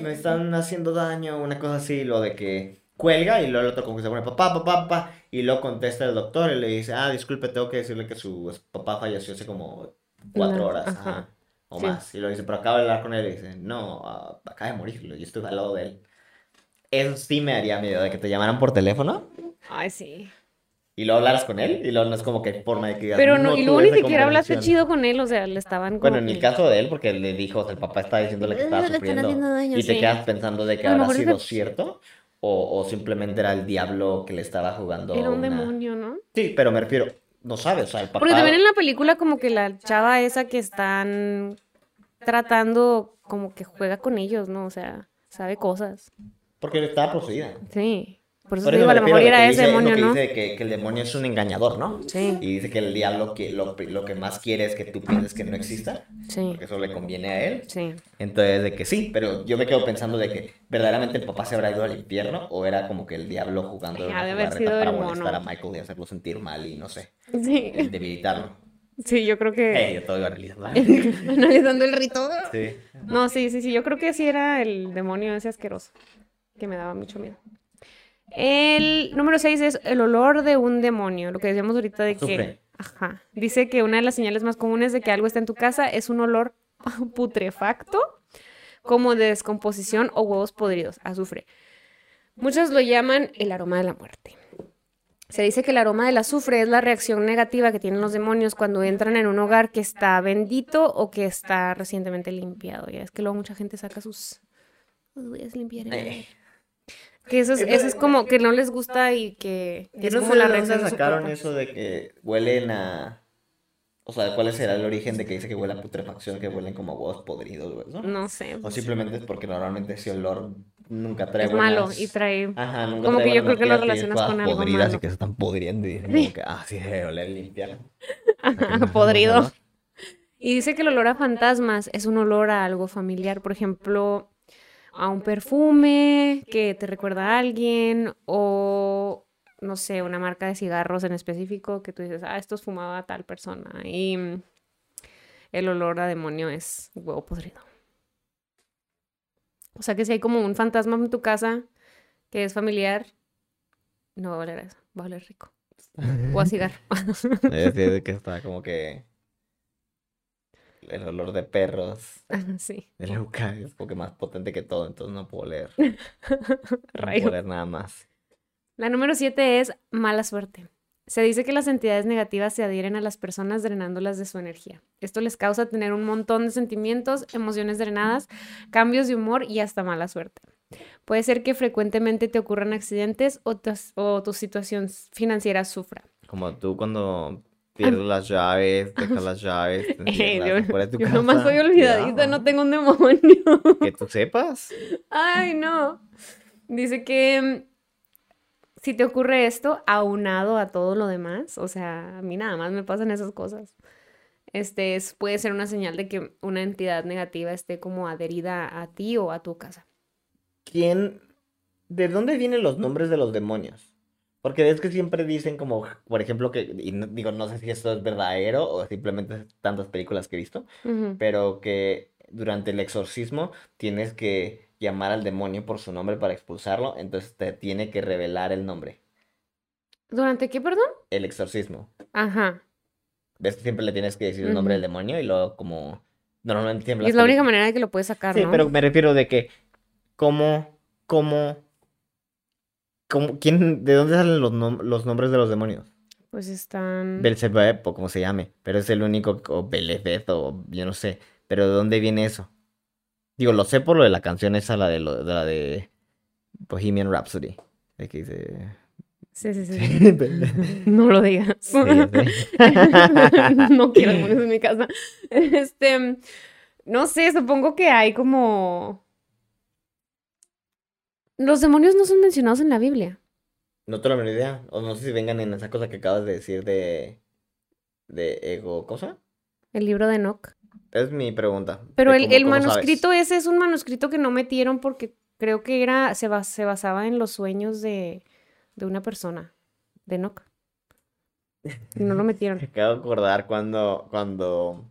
me están haciendo daño, una cosa así, lo de que cuelga y luego el otro como que se pone, papá, papá, papá. Y luego contesta el doctor y le dice, ah, disculpe, tengo que decirle que su papá falleció hace como cuatro Una- horas ajá. ajá, o Sí. más. Y luego dice, pero acabo de hablar con él y dice, no, ah, acaba de morir, yo estuve al lado de él. Eso sí me haría miedo de que te llamaran por teléfono Ay, sí. y luego hablaras con él y luego no es como que forma de que digas, Pero no, y tuve luego ni siquiera hablaste conversación". chido con él, o sea, le estaban Bueno, en el caso de él, porque le dijo, o sea, el papá estaba diciéndole que estaba "Eh, están sufriendo daño", y te sí. quedas pensando de que lo habrá sido cierto o, o simplemente era el diablo que le estaba jugando Era un una- demonio, ¿no? Sí, pero me refiero, no sabes, o sea, el papá... Porque también en la película como que la chava esa que están tratando como que juega con ellos, ¿no? O sea, sabe cosas. Porque estaba poseída. Sí. Por eso Por eso digo, a lo mejor de era ese lo demonio, que ¿no? dice que, que el demonio es un engañador, ¿no? Sí, Y dice que el diablo que lo, lo que más quiere es que tú pienses que no exista, sí, porque eso le conviene a él. sí. Entonces, de que sí, pero yo me quedo pensando de que verdaderamente el papá se habrá ido al infierno o era como que el diablo jugando Ha una de haber sido para el molestar a mono. Michael y hacerlo sentir mal y no sé, Sí, debilitarlo. sí, yo creo que... Eh, yo todo iba analizando. [laughs] Analizando el rito. Sí. No, sí, sí, sí, yo creo que sí era el demonio ese asqueroso, que me daba mucho miedo. El número 6 es el olor de un demonio, lo que decíamos ahorita de que... Ajá. Dice que una de las señales más comunes de que algo está en tu casa es un olor [laughs] putrefacto, como de descomposición o huevos podridos, azufre. Muchos lo llaman el aroma de la muerte. Se dice que el aroma del azufre es la reacción negativa que tienen los demonios cuando entran en un hogar que está bendito o que está recientemente limpiado. Ya es que luego mucha gente saca sus... "Pues voy a limpiar el hogar". Eh, Que eso es, eso es como que no les gusta y que, Yo es no como sé la de dónde sacaron eso de que huelen a... O sea, ¿cuál será el origen de que dice que huele a putrefacción, que huelen como huevos podridos, güey? ¿no? No sé. O simplemente es porque normalmente ese olor nunca trae es malo y trae... Ajá, nunca como trae que yo creo que lo relacionas con algo podridas malo. y que se están pudriendo y dicen como que, ah, sí, oler limpiar. [laughs] podrido. Y dice que el olor a fantasmas es un olor a algo familiar, por ejemplo, a un perfume que te recuerda a alguien o, no sé, una marca de cigarros en específico que tú dices, ah, estos fumaba tal persona. Y mm, el olor a demonio es huevo podrido. O sea que si hay como un fantasma en tu casa que es familiar, no va a oler a eso, va a oler rico. O a cigarro. [laughs] Que está como que el olor de perros, sí. de Luca, es como que más potente que todo, entonces no puedo oler. [laughs] No puedo oler nada más. La número siete es mala suerte. Se dice que las entidades negativas se adhieren a las personas drenándolas de su energía. Esto les causa tener un montón de sentimientos, emociones drenadas, cambios de humor y hasta mala suerte. Puede ser que frecuentemente te ocurran accidentes o, tus- o tu situación financiera sufra. Como tú cuando pierdes las llaves, dejas las llaves, [laughs] te Eh, encierras yo afuera de tu yo nomás casa, soy olvidadita, no tengo un demonio. [laughs] Que tú sepas. Ay, no. Dice que mm, si te ocurre esto, aunado a todo lo demás, o sea, a mí nada más me pasan esas cosas. Este es- puede ser una señal de que una entidad negativa esté como adherida a ti o a tu casa. ¿Quién? ¿De dónde vienen los nombres de los demonios? Porque es que siempre dicen como, por ejemplo, que, y no- digo, no sé si esto es verdadero o simplemente tantas películas que he visto, pero que durante el exorcismo tienes que llamar al demonio por su nombre para expulsarlo, entonces te tiene que revelar el nombre. ¿Durante qué, perdón? El exorcismo. Ajá. ¿Ves que siempre le tienes que decir el nombre del demonio y luego como... Normalmente siempre es la única manera de que lo puedes sacar, Sí, ¿no? pero me refiero de que cómo, cómo, cómo, quién, de dónde salen los, nom- los nombres de los demonios? Pues están... Belzebub o como se llame, pero es el único, o Belezebub o yo no sé, pero ¿de dónde viene eso? Digo, lo sé por lo de la canción esa, la de, lo, de la de Bohemian Rhapsody, de que dice... Sí, sí, sí. [laughs] No lo digas. [laughs] no quiero demonios en mi casa. Este, no sé, supongo que hay como... Los demonios no son mencionados en la Biblia. No tengo la menor idea, o no sé si vengan en esa cosa que acabas de decir de, de ego, ¿cosa? El libro de Enoch. Es mi pregunta. Pero el, cómo- el cómo sabes. manuscrito ese es un manuscrito que no metieron porque creo que era, se, bas- se basaba en los sueños de, de una persona, de Enoch. Y no lo metieron. Me [laughs] acabo de acordar cuando, cuando...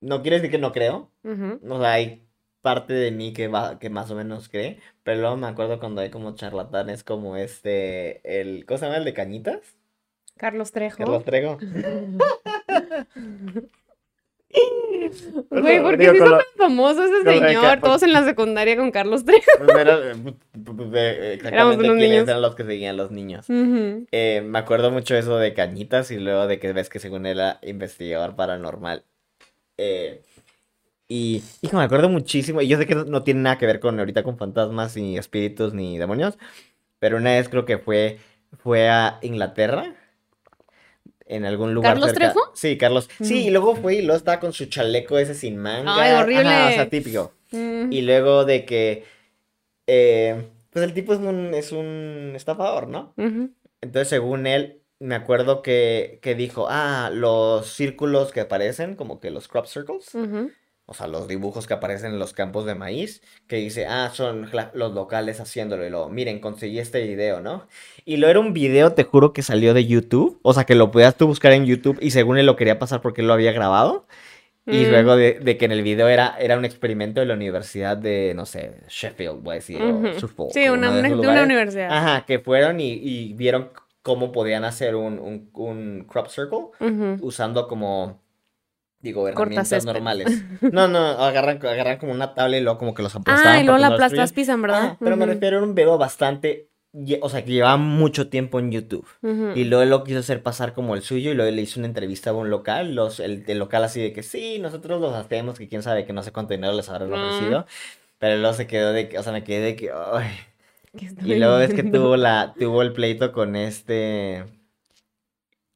No quiere decir que no creo. Ujú. O sea, hay parte de mí que va, que más o menos cree. Pero luego me acuerdo cuando hay como charlatanes como este, el, ¿cómo se llama? El de Cañitas. Carlos Trejo. Carlos Trejo. [laughs] Güey, ¿por qué se hizo lo- tan famoso ese señor? Todos en la secundaria con Carlos Trejo. Pues era, eh, [laughs] eh, exactamente unos quiénes niños. eran los que seguían los niños. Eh, me acuerdo mucho eso de Cañitas y luego de que ves que según él era investigador paranormal. Eh, y, hijo, me acuerdo muchísimo. Y yo sé que no, no tiene nada que ver con ahorita con fantasmas, ni espíritus, ni demonios. Pero una vez creo que fue, fue a Inglaterra. En algún lugar ¿Carlos cerca- Trejo? Sí, Carlos. Sí, Mm. y luego fue y luego estaba con su chaleco ese sin manga. Ay, horrible. Ajá, o sea, típico. Mm. Y luego de que. eh, pues el tipo es un, es un estafador, ¿no? Entonces, según él, me acuerdo que, que dijo, ah, los círculos que aparecen, como que los crop circles, Ujú. O sea, los dibujos que aparecen en los campos de maíz, que dice, ah, son los locales haciéndolo, y luego, miren, conseguí este video, ¿no? Y lo era un video, te juro, que salió de YouTube, o sea, que lo podías tú buscar en YouTube, y según él lo quería pasar porque él lo había grabado, y Mm. luego de, de que en el video era, era un experimento de la universidad de, no sé, Sheffield, voy a decir, o. Suffolk, Sí, una, de una- de universidad. Ajá, que fueron y, y vieron cómo podían hacer un, un, un crop circle usando como, digo, herramientas Cortacésped. normales. [laughs] No, no, agarran, agarran como una tabla y luego como que los Ah, aplastaban y luego la aplastas pisan, ¿verdad? Ajá, pero me refiero a un video bastante, o sea, que llevaba mucho tiempo en YouTube. Y luego él lo quiso hacer pasar como el suyo y luego le hizo una entrevista a un local, los, el, el local así de que sí, nosotros los hacemos, que quién sabe, que no sé cuánto dinero les habrán Ah. ofrecido. Pero luego se quedó de que, o sea, me quedé de que, ay. ¿Qué está Y luego es que tuvo la, tuvo el pleito con este,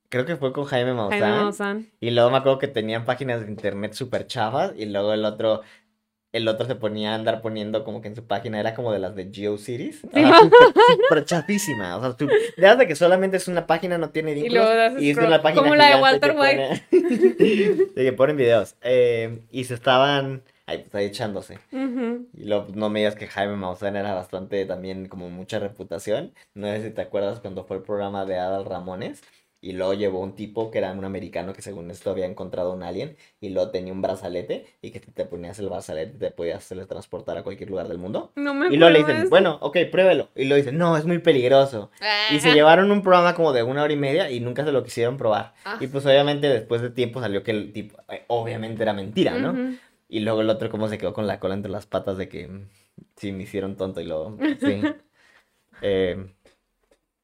creo que fue con Jaime Jaime Maussan. Y luego me acuerdo que tenían páginas de internet súper chavas y luego el otro, el otro se ponía a andar poniendo como que en su página era como de las de GeoCities. Sí, Ajá, súper, [laughs] chafísima. O sea, tú, de de que solamente es una página, no tiene Y luego das Y es una página como la de Walter que White. [laughs] pone- que ponen videos. Eh, y se estaban ahí, pues, ahí echándose. Ujú. Y luego pues, no me digas que Jaime Maussan era bastante también como mucha reputación. No sé si te acuerdas cuando fue el programa de Adal Ramones. Y luego llevó un tipo que era un americano que según esto había encontrado un alien. Y luego tenía un brazalete. Y que si te ponías el brazalete te podías teletransportar a cualquier lugar del mundo. No me Y luego le dicen, bueno, ok, pruébelo. Y luego dicen, no, es muy peligroso. Y se Ah. llevaron un programa como de una hora y media y nunca se lo quisieron probar. Ah. Y pues obviamente después de tiempo salió que el tipo, eh, obviamente era mentira, ¿no? Y luego el otro como se quedó con la cola entre las patas de que mm, sí me hicieron tonto y luego sí. [laughs] Eh,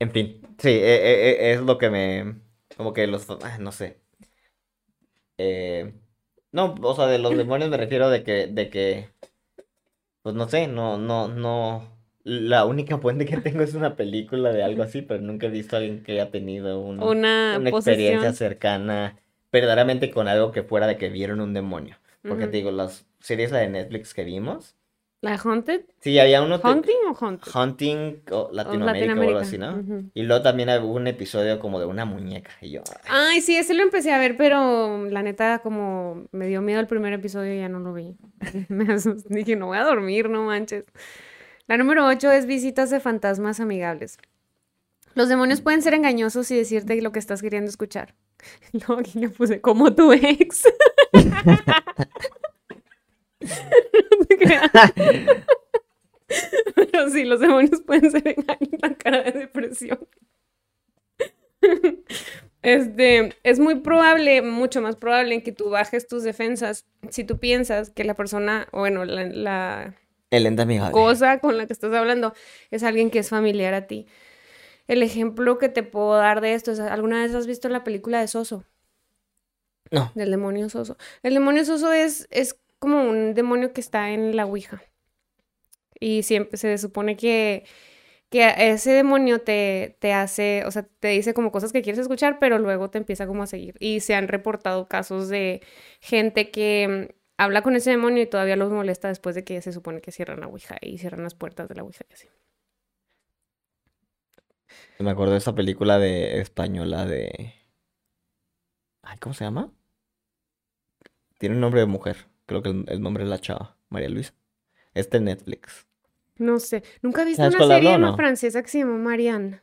en fin, sí, eh, eh, eh, es lo que me como que los ah, no sé. Eh, no, o sea, de los [clears throat] demonios me refiero de que de que pues no sé, no no no la única fuente que tengo es una película de algo así, pero nunca he visto a alguien que haya tenido un- Una, una experiencia cercana verdaderamente con algo que fuera de que vieron un demonio. Porque te digo, las series de Netflix que vimos, ¿La Haunted? sí, había uno ¿Hunting o Haunted? Hunting o O Latinoamérica o algo así, ¿no? Ujú. Y luego también hubo un episodio como de una muñeca y yo, ay, Ay, sí, ese lo empecé a ver, pero la neta, como me dio miedo el primer episodio y ya no lo vi. [laughs] Me asusté, dije, no voy a dormir, no manches. La número 8 es visitas de fantasmas amigables. Los demonios pueden ser engañosos y decirte lo que estás queriendo escuchar. [laughs] Luego aquí le puse, como tu ex. [laughs] No te creas. Pero sí, los demonios pueden ser engañosos, la cara de depresión. Este, es muy probable, mucho más probable que tú bajes tus defensas si tú piensas que la persona, o bueno, la, el cosa con la que estás hablando es alguien que es familiar a ti. El ejemplo que te puedo dar de esto es, ¿alguna vez has visto la película de Soso? No. Del demonio Soso. El demonio Soso es, es como un demonio que está en la Ouija. Y siempre se supone que, que ese demonio te, te hace, o sea, te dice como cosas que quieres escuchar, pero luego te empieza como a seguir. Y se han reportado casos de gente que mm, habla con ese demonio y todavía los molesta después de que se supone que cierran la Ouija y cierran las puertas de la Ouija y así. Me acuerdo de esa película de española de... Ay, ¿cómo se llama? Tiene un nombre de mujer. Creo que el, el nombre es la chava, María Luisa. Este Netflix. No sé, nunca he visto ¿Sabes una serie no? francesa que se llama Marianne.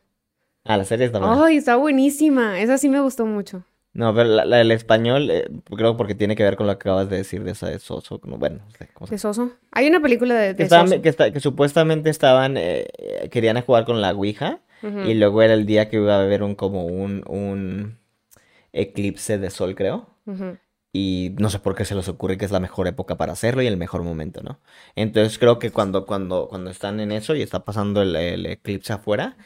Ah, la serie está buena. Ay, está buenísima. Esa sí me gustó mucho. No, pero la, la del español, eh, creo porque tiene que ver con lo que acabas de decir de esa de Soso. Bueno, no sé cómo se ¿De Soso? Hay una película de, Que, estaban- Soso. que, está- que supuestamente estaban, eh, querían jugar con la Ouija y luego era el día que iba a haber un como un, un eclipse de sol, creo. Ujú. Y no sé por qué se les ocurre que es la mejor época para hacerlo y el mejor momento, ¿no? Entonces creo que cuando, cuando, cuando están en eso y está pasando el, el eclipse afuera,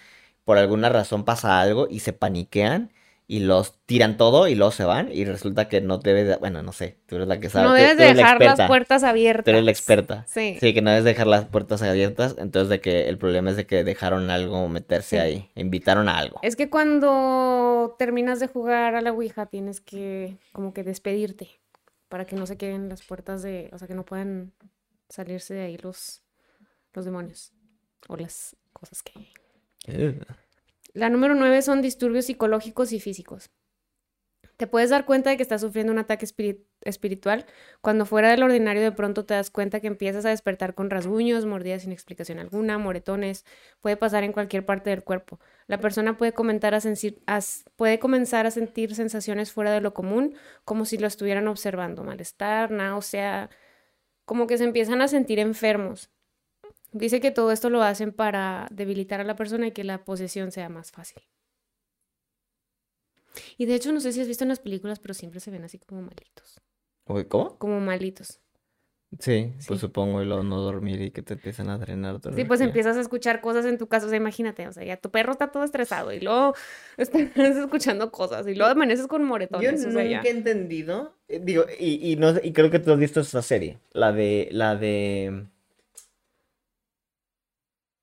por alguna razón pasa algo y se paniquean y los tiran todo y luego se van y resulta que no debes de, bueno, no sé, tú eres la que sabe, No tú- debes tú de eres la dejar las puertas abiertas. tú eres la experta. Sí. Sí, que no debes dejar las puertas abiertas, entonces de que el problema es de que dejaron algo meterse Sí. ahí, invitaron a algo. Es que cuando terminas de jugar a la Ouija tienes que como que despedirte para que no se queden las puertas de, o sea, que no puedan salirse de ahí los, los demonios o las cosas que... Ugh. La número nueve son disturbios psicológicos y físicos. Te puedes dar cuenta de que estás sufriendo un ataque espiri- espiritual cuando fuera del ordinario de pronto te das cuenta que empiezas a despertar con rasguños, mordidas sin explicación alguna, moretones, puede pasar en cualquier parte del cuerpo. La persona puede comenzar a sentir sensaciones fuera de lo común, como si lo estuvieran observando, malestar, náusea, como que se empiezan a sentir enfermos. Dice que todo esto lo hacen para debilitar a la persona y que la posesión sea más fácil. Y de hecho, no sé si has visto en las películas, pero siempre se ven así como malitos. Uy, ¿Cómo? Como malitos. Sí, pues supongo y luego no dormir y que te empiezan a drenar Sí, pues empiezas a escuchar cosas en tu casa. O sea, imagínate, o sea, ya tu perro está todo estresado y luego [laughs] estás escuchando cosas y luego amaneces con Yo moretones. o sea, ya. nunca he entendido, eh, digo, y, y, no, y creo que tú has visto esa serie, la de, la de,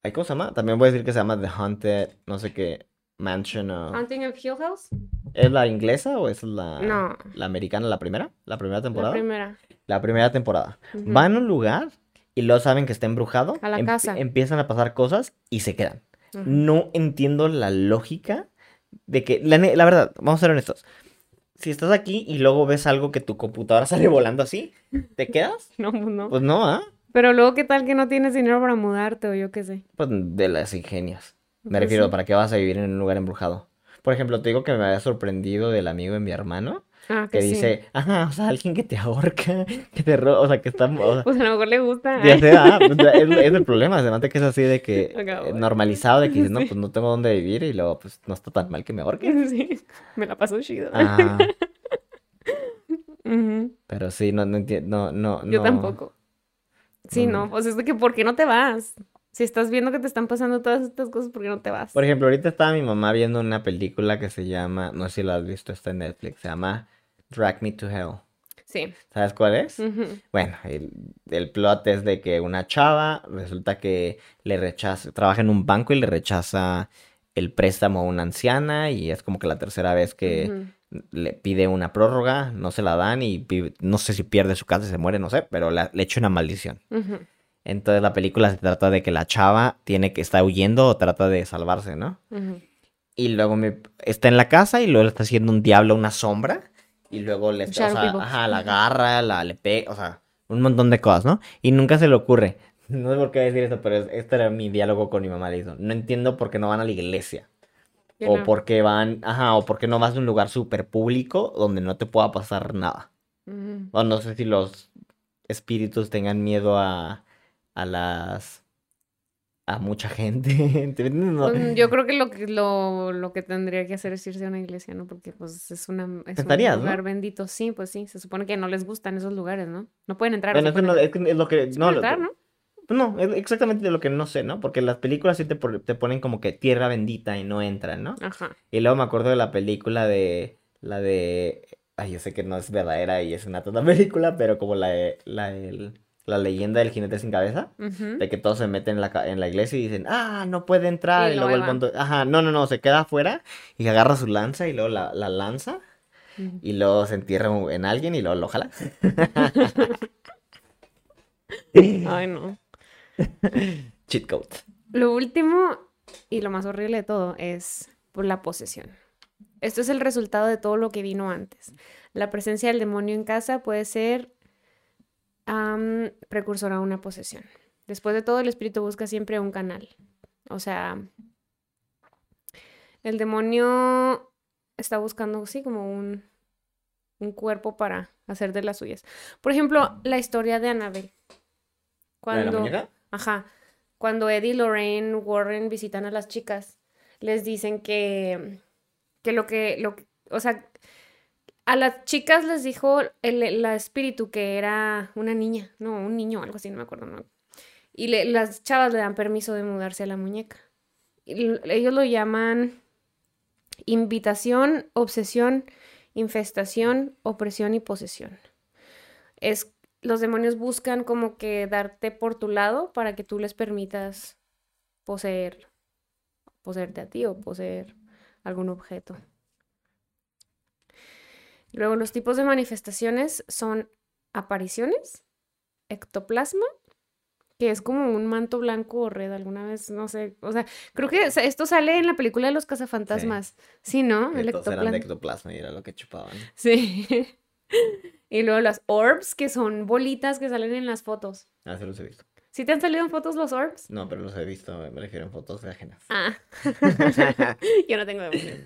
¿Hay cosa más? También voy a decir que se llama The Haunted, no sé qué, Mansion o... Haunting of Hill House. ¿Es la inglesa o es la, No. la americana, la primera? ¿La primera La temporada? primera. La primera temporada. Van a un lugar y luego saben que está embrujado. A la empi- casa. Empiezan a pasar cosas y se quedan. No entiendo la lógica de que, la, la verdad, vamos a ser honestos. Si estás aquí y luego ves algo que tu computadora [laughs] sale volando así, ¿te quedas? No, pues no. Pues no, ¿ah? Pero luego, ¿qué tal que no tienes dinero para mudarte o yo qué sé? Pues de las ingenias. Me Pues refiero, sí. ¿para qué vas a vivir en un lugar embrujado? Por ejemplo, te digo que me había sorprendido del amigo de mi hermano Ah, que que sí. dice, ajá, o sea, alguien que te ahorca, [laughs] que te roba, o sea, que está, o sea, Pues a lo mejor le gusta. ya sé, ah, pues, es, es el problema, además de que es así de que [laughs] eh, normalizado, de que dices, no, pues no tengo dónde vivir y luego, pues no está tan mal que me ahorquen. [laughs] Sí, me la paso chido. Ah, pero sí, no, no entiendo, no, no, Yo no. tampoco. Sí, no, pues es de que ¿por qué no te vas? Si estás viendo que te están pasando todas estas cosas, ¿por qué no te vas? Por ejemplo, ahorita estaba mi mamá viendo una película que se llama, no sé si la has visto, está en Netflix, se llama Drag Me to Hell. Sí. ¿Sabes cuál es? Bueno, el, el plot es de que una chava resulta que le rechaza, trabaja en un banco y le rechaza el préstamo a una anciana y es como que la tercera vez que. Le pide una prórroga, no se la dan y pi- no sé si pierde su casa, se muere, no sé, pero la- le echa una maldición. Ujú. Entonces la película se trata de que la chava tiene que está huyendo o trata de salvarse, ¿no? Ujú. Y luego me, está en la casa y luego le está haciendo un diablo, una sombra. Y luego le, o Shadow sea, ajá, la agarra, la le pega, o sea, un montón de cosas, ¿no? Y nunca se le ocurre. [laughs] No sé por qué decir esto, pero es- este era mi diálogo con mi mamá. Le hizo, no entiendo por qué no van a la iglesia. O no. por qué van, ajá, o por qué no vas a un lugar súper público donde no te pueda pasar nada. O no sé si los espíritus tengan miedo a, a las... a mucha gente. [laughs] Pues, yo creo que lo que lo, lo que tendría que hacer es irse a una iglesia, ¿no? Porque pues es una es un lugar bendito. Sí, pues sí. Se supone que no les gustan esos lugares, ¿no? No pueden entrar. Bueno, no, pueden es que es lo que... No, entrar, ¿no? No, es exactamente de lo que no sé, ¿no? Porque las películas sí te, te ponen como que tierra bendita y no entran, ¿no? Ajá. Y luego me acuerdo de la película de... La de... Ay, yo sé que no es verdadera y es una tonta [laughs] película, pero como la de... La, del- la leyenda del jinete sin cabeza. De que todos se meten en la, en la iglesia y dicen, ah, no puede entrar. Y Y, luego el montón... Ajá, no, no, no, se queda afuera y agarra su lanza y luego la, la lanza y luego se entierra en alguien y luego lo jala. [laughs] [laughs] Ay, no. Cheat code. Lo último y lo más horrible de todo es la posesión. Esto es el resultado de todo lo que vino antes. La presencia del demonio en casa puede ser am, precursor a una posesión. Después de todo, el espíritu busca siempre un canal. O sea, el demonio está buscando, sí, como un, un cuerpo para hacer de las suyas. Por ejemplo, la historia de Annabelle. ¿La de la Cuando, muñeca? Ajá. Cuando Eddie, Lorraine, Warren visitan a las chicas, les dicen que, que lo que, lo o sea, a las chicas les dijo el, el espíritu que era una niña, no, un niño, algo así, no me acuerdo. no. Y le- las chavas le dan permiso de mudarse a la muñeca. Y ellos lo llaman invitación, obsesión, infestación, opresión y posesión. Es los demonios buscan como que darte por tu lado para que tú les permitas poseer, poseerte a ti o poseer algún objeto. Luego, los tipos de manifestaciones son apariciones, ectoplasma, que es como un manto blanco o red, alguna vez, no sé, o sea, creo que esto sale en la película de los cazafantasmas, sí, ¿no? Que El eran de ectoplasma y era lo que chupaban. Sí. [laughs] [laughs] Y luego las orbs, que son bolitas que salen en las fotos. Ah, sí los he visto. ¿Sí te han salido en fotos los orbs? No, pero los he visto, me refiero en fotos ajenas. Ah. [laughs] Yo no tengo demonios.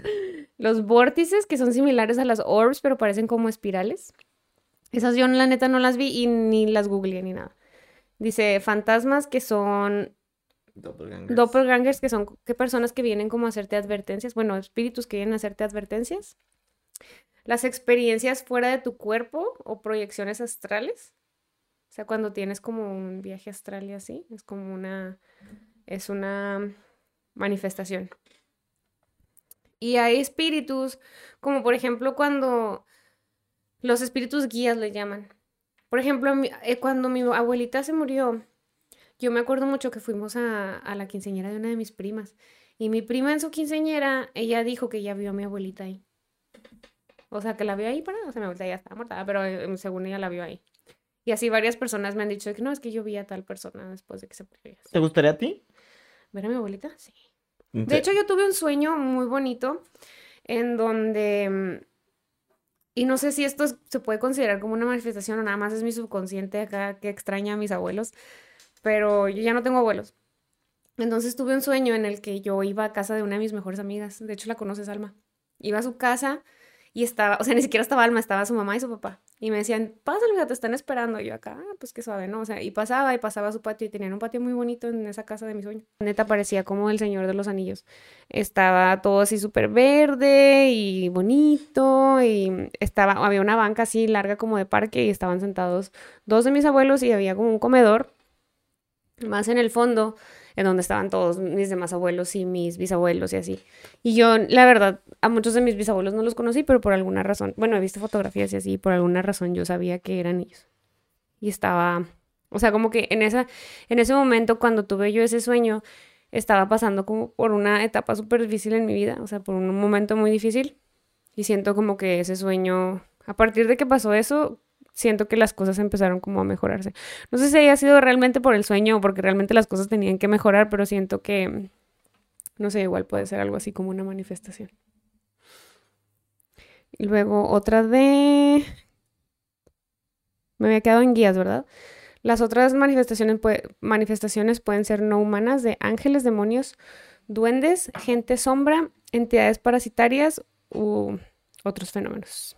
Los vórtices, que son similares a las orbs, pero parecen como espirales. Esas yo la neta no las vi y ni las googleé ni nada. Dice fantasmas que son Doppelgangers. doppelgangers, que son que personas que vienen como a hacerte advertencias. Bueno, espíritus que vienen a hacerte advertencias. Las experiencias fuera de tu cuerpo o proyecciones astrales. O sea, cuando tienes como un viaje astral y así, es como una, es una manifestación. Y hay espíritus, como por ejemplo cuando los espíritus guías le llaman. Por ejemplo, eh, cuando mi abuelita se murió, Yo me acuerdo mucho que fuimos a, a la quinceañera de una de mis primas. Y mi prima en su quinceañera, ella dijo que ya vio a mi abuelita ahí. O sea, que la vio ahí para, o sea, mi abuelita ya estaba muerta, pero eh, según ella la vio ahí. Y así varias personas me han dicho que no, es que yo vi a tal persona después de que se murió. ¿Te gustaría a ti? ¿Ver a mi abuelita? Sí. De hecho, yo tuve un sueño muy bonito en donde... mm, Y no sé si esto es- se puede considerar como una manifestación o nada más es mi subconsciente acá que extraña a mis abuelos, pero yo ya no tengo abuelos. Entonces tuve un sueño en el que yo iba a casa de una de mis mejores amigas, de hecho la conoces, Alma. Iba a su casa y estaba, o sea, ni siquiera estaba Alma, estaba su mamá y su papá. Y me decían, pásale, te están esperando. Y yo acá, "Ah, pues qué suave, ¿no? O sea, y pasaba y pasaba a su patio y tenían un patio muy bonito en esa casa de mi sueño. Neta parecía como el Señor de los Anillos. Estaba todo así súper verde y bonito y estaba, había una banca así larga como de parque y estaban sentados dos de mis abuelos y había como un comedor más en el fondo en donde estaban todos mis demás abuelos y mis bisabuelos y así. Y yo, la verdad, a muchos de mis bisabuelos no los conocí, pero por alguna razón, bueno, he visto fotografías y así, y por alguna razón yo sabía que eran ellos. Y estaba, o sea, como que en esa, en ese momento cuando tuve yo ese sueño, estaba pasando como por una etapa súper difícil en mi vida, o sea, por un momento muy difícil. Y siento como que ese sueño, a partir de que pasó eso, siento que las cosas empezaron como a mejorarse. No sé si haya sido realmente por el sueño o porque realmente las cosas tenían que mejorar, pero siento que, no sé, igual puede ser algo así como una manifestación. Y luego otra de... Me había quedado en guías, ¿verdad? Las otras manifestaciones, manifestaciones pueden ser no humanas de ángeles, demonios, duendes, gente sombra, entidades parasitarias u otros fenómenos.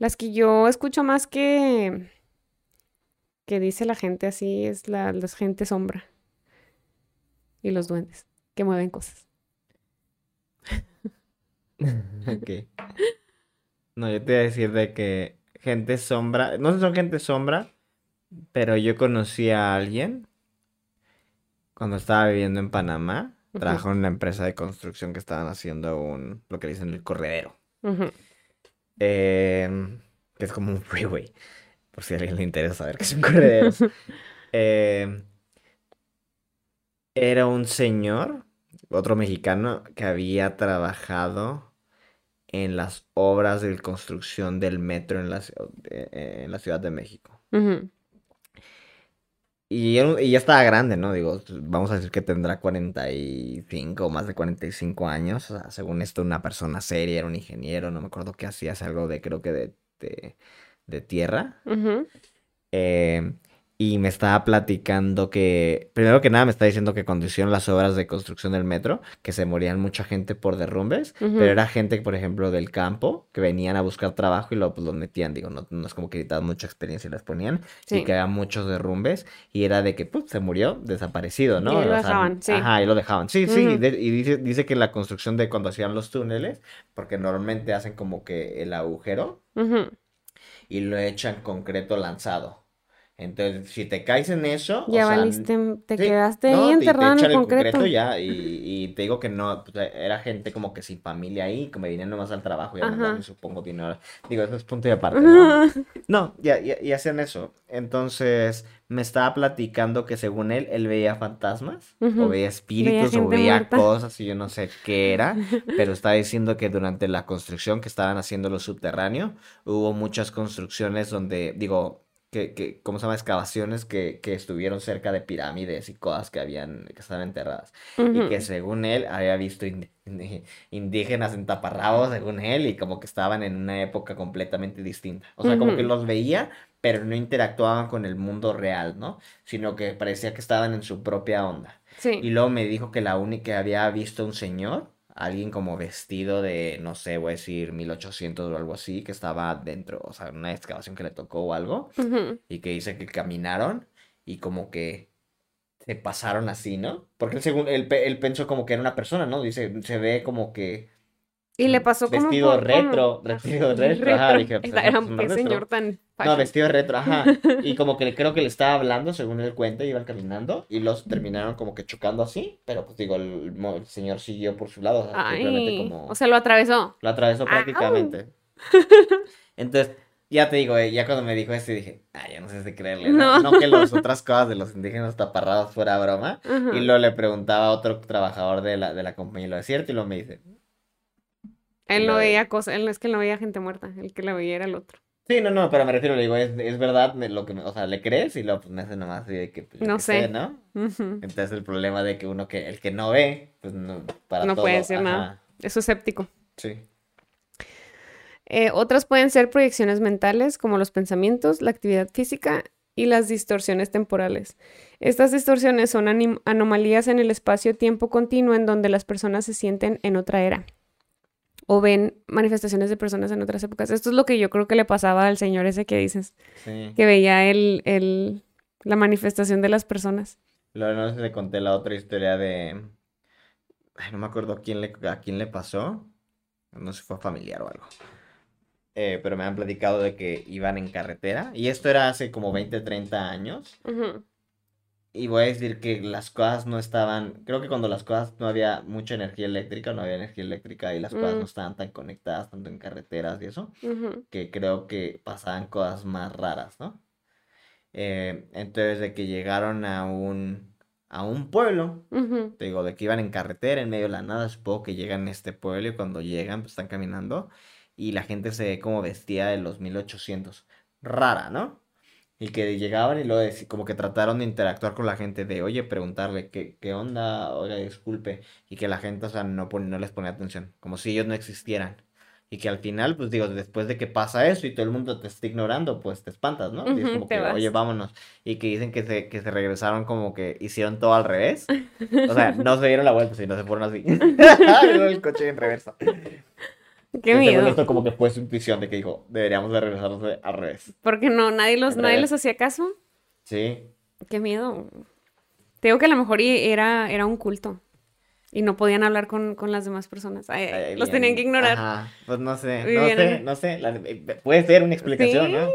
Las que yo escucho más que que dice la gente así es la, la gente sombra y los duendes que mueven cosas. [laughs] Ok. No, yo te iba a decir de que gente sombra, no son gente sombra, pero yo conocí a alguien cuando estaba viviendo en Panamá. Trabajó en una empresa de construcción que estaban haciendo un, lo que dicen el corredero. Em, que es como un freeway, por si a alguien le interesa saber qué es un corredero. [laughs] Em, era un señor, otro mexicano, que había trabajado en las obras de construcción del metro en la, eh, en la Ciudad de México. Ujú. Y, era y ya estaba grande, ¿no? Digo, vamos a decir que tendrá 45 o más de 45 años. O sea, según esto, una persona seria, era un ingeniero, no me acuerdo qué hacía, hacía algo de, creo que de, de, de tierra. Eh, y me estaba platicando que, primero que nada, me está diciendo que cuando hicieron las obras de construcción del metro, que se morían mucha gente por derrumbes, pero era gente, por ejemplo, del campo, que venían a buscar trabajo y lo, pues, los metían, digo, no, no es como que necesitaban mucha experiencia y las ponían, y que había muchos derrumbes, y era de que, pues, se murió desaparecido, ¿no? Y lo O sea, dejaban, sí. Ajá, y lo dejaban, sí, sí, Ujú. de- y dice, dice que la construcción de cuando hacían los túneles, porque normalmente hacen como que el agujero, y lo echan concreto lanzado. Entonces, si te caes en eso, o Ya sea, valiste, te sí, quedaste no, ahí y te enterrado en el concreto. ya, y, y te digo que no, pues, era gente como que sin familia ahí, que me venían nomás al trabajo y a supongo, dinero. Digo, eso es punto y aparte, ¿no? [laughs] No, ya, ya, y hacían eso. Entonces, me estaba platicando que según él, él veía fantasmas, o Ujú. veía espíritus, o gente veía muerta. cosas, y yo no sé qué era, [laughs] pero estaba diciendo que durante la construcción que estaban haciendo lo subterráneo, hubo muchas construcciones donde, digo, que, que ¿cómo se llama? Excavaciones que, que estuvieron cerca de pirámides y cosas que habían, que estaban enterradas. Y que según él había visto ind- ind- indígenas en taparrabos, según él, y como que estaban en una época completamente distinta. O sea, como que los veía, pero no interactuaban con el mundo real, ¿no? Sino que parecía que estaban en su propia onda. Y Sí. luego me dijo que la única que había visto un señor, alguien como vestido de, no sé, voy a decir 1800 o algo así, que estaba dentro, o sea, una excavación que le tocó o algo, y que dice que caminaron y como que se pasaron así, ¿no? Porque él, según, él, él pensó como que era una persona, ¿no? Dice, se ve como que Y le pasó como vestido por- retro, como- vestido retro, ajá, dije, pues, era qué retro. señor tan No, vestido retro, ajá. Y como que creo que le estaba hablando, según él cuenta, iban caminando y los terminaron como que chocando así, pero pues digo, el, señor siguió por su lado, o sea, simplemente Ay, como o sea, lo atravesó. lo atravesó prácticamente. Entonces, Ya te digo, eh, ya cuando me dijo esto dije, ah, ya no sé si creerle, ¿no? No. No, que [laughs] las otras cosas de los indígenas taparrados fuera broma. Ajá. Y luego le preguntaba a otro trabajador de la, de la compañía, ¿lo es cierto? Y luego me dice, Él no veía cosas, él no es que no veía gente muerta, el que la veía era el otro. Sí, no, no, pero me refiero, le digo, es, es verdad me- lo que, me- o sea, ¿le crees? Y luego pues me hace nomás así de que, pues, No sé. ¿no? Entonces el problema de que uno que, el que no ve, pues no, para No puede decir ajá, nada. Es escéptico. Sí. Eh, otras pueden ser proyecciones mentales, como los pensamientos, la actividad física y las distorsiones temporales. Estas distorsiones son anomalías en el espacio-tiempo continuo en donde las personas se sienten en otra era o ven manifestaciones de personas en otras épocas. Esto es lo que yo creo que le pasaba al señor ese que dices, Sí. que veía el, el- la manifestación de las personas. Luego no le conté la otra historia de. Ay, no me acuerdo a quién le, a quién le pasó. No sé si fue familiar o algo. Eh, pero me han platicado de que iban en carretera. Y esto era hace como 20, 30 años. Ujú, Y voy a decir que las cosas no estaban. Creo que cuando las cosas no había mucha energía eléctrica, no había energía eléctrica y las cosas Mm. no estaban tan conectadas, tanto en carreteras y eso. que creo que pasaban cosas más raras, ¿no? Eh, entonces, de que llegaron a un, a un pueblo, te digo, de que iban en carretera, en medio de la nada, supongo que llegan a este pueblo y cuando llegan, pues están caminando y la gente se ve como vestida de los 1800. Rara, ¿no? Y que llegaban y luego como que trataron de interactuar con la gente, de, oye, preguntarle, ¿qué, qué onda? Oiga, disculpe. Y que la gente, o sea, no, no les ponía atención, como si ellos no existieran. Y que al final, pues digo, después de que pasa eso y todo el mundo te está ignorando, pues te espantas, ¿no? Y es como que, vas. oye, vámonos. Y que dicen que se, que se regresaron como que hicieron todo al revés. [laughs] O sea, no se dieron la vuelta, sino se fueron así. [laughs] [laughs] el coche en reversa. [laughs] Qué miedo. esto como que fue su intuición de que dijo, deberíamos de regresarnos de- al revés. Porque no, nadie los, nadie les hacía caso. Sí. Qué miedo. Te digo que a lo mejor era, era un culto. Y no podían hablar con, con las demás personas. Ay, los bien. tenían que ignorar. Ajá. Pues no sé, no sé, no sé. la- eh, puede ser una explicación, Sí, ¿no?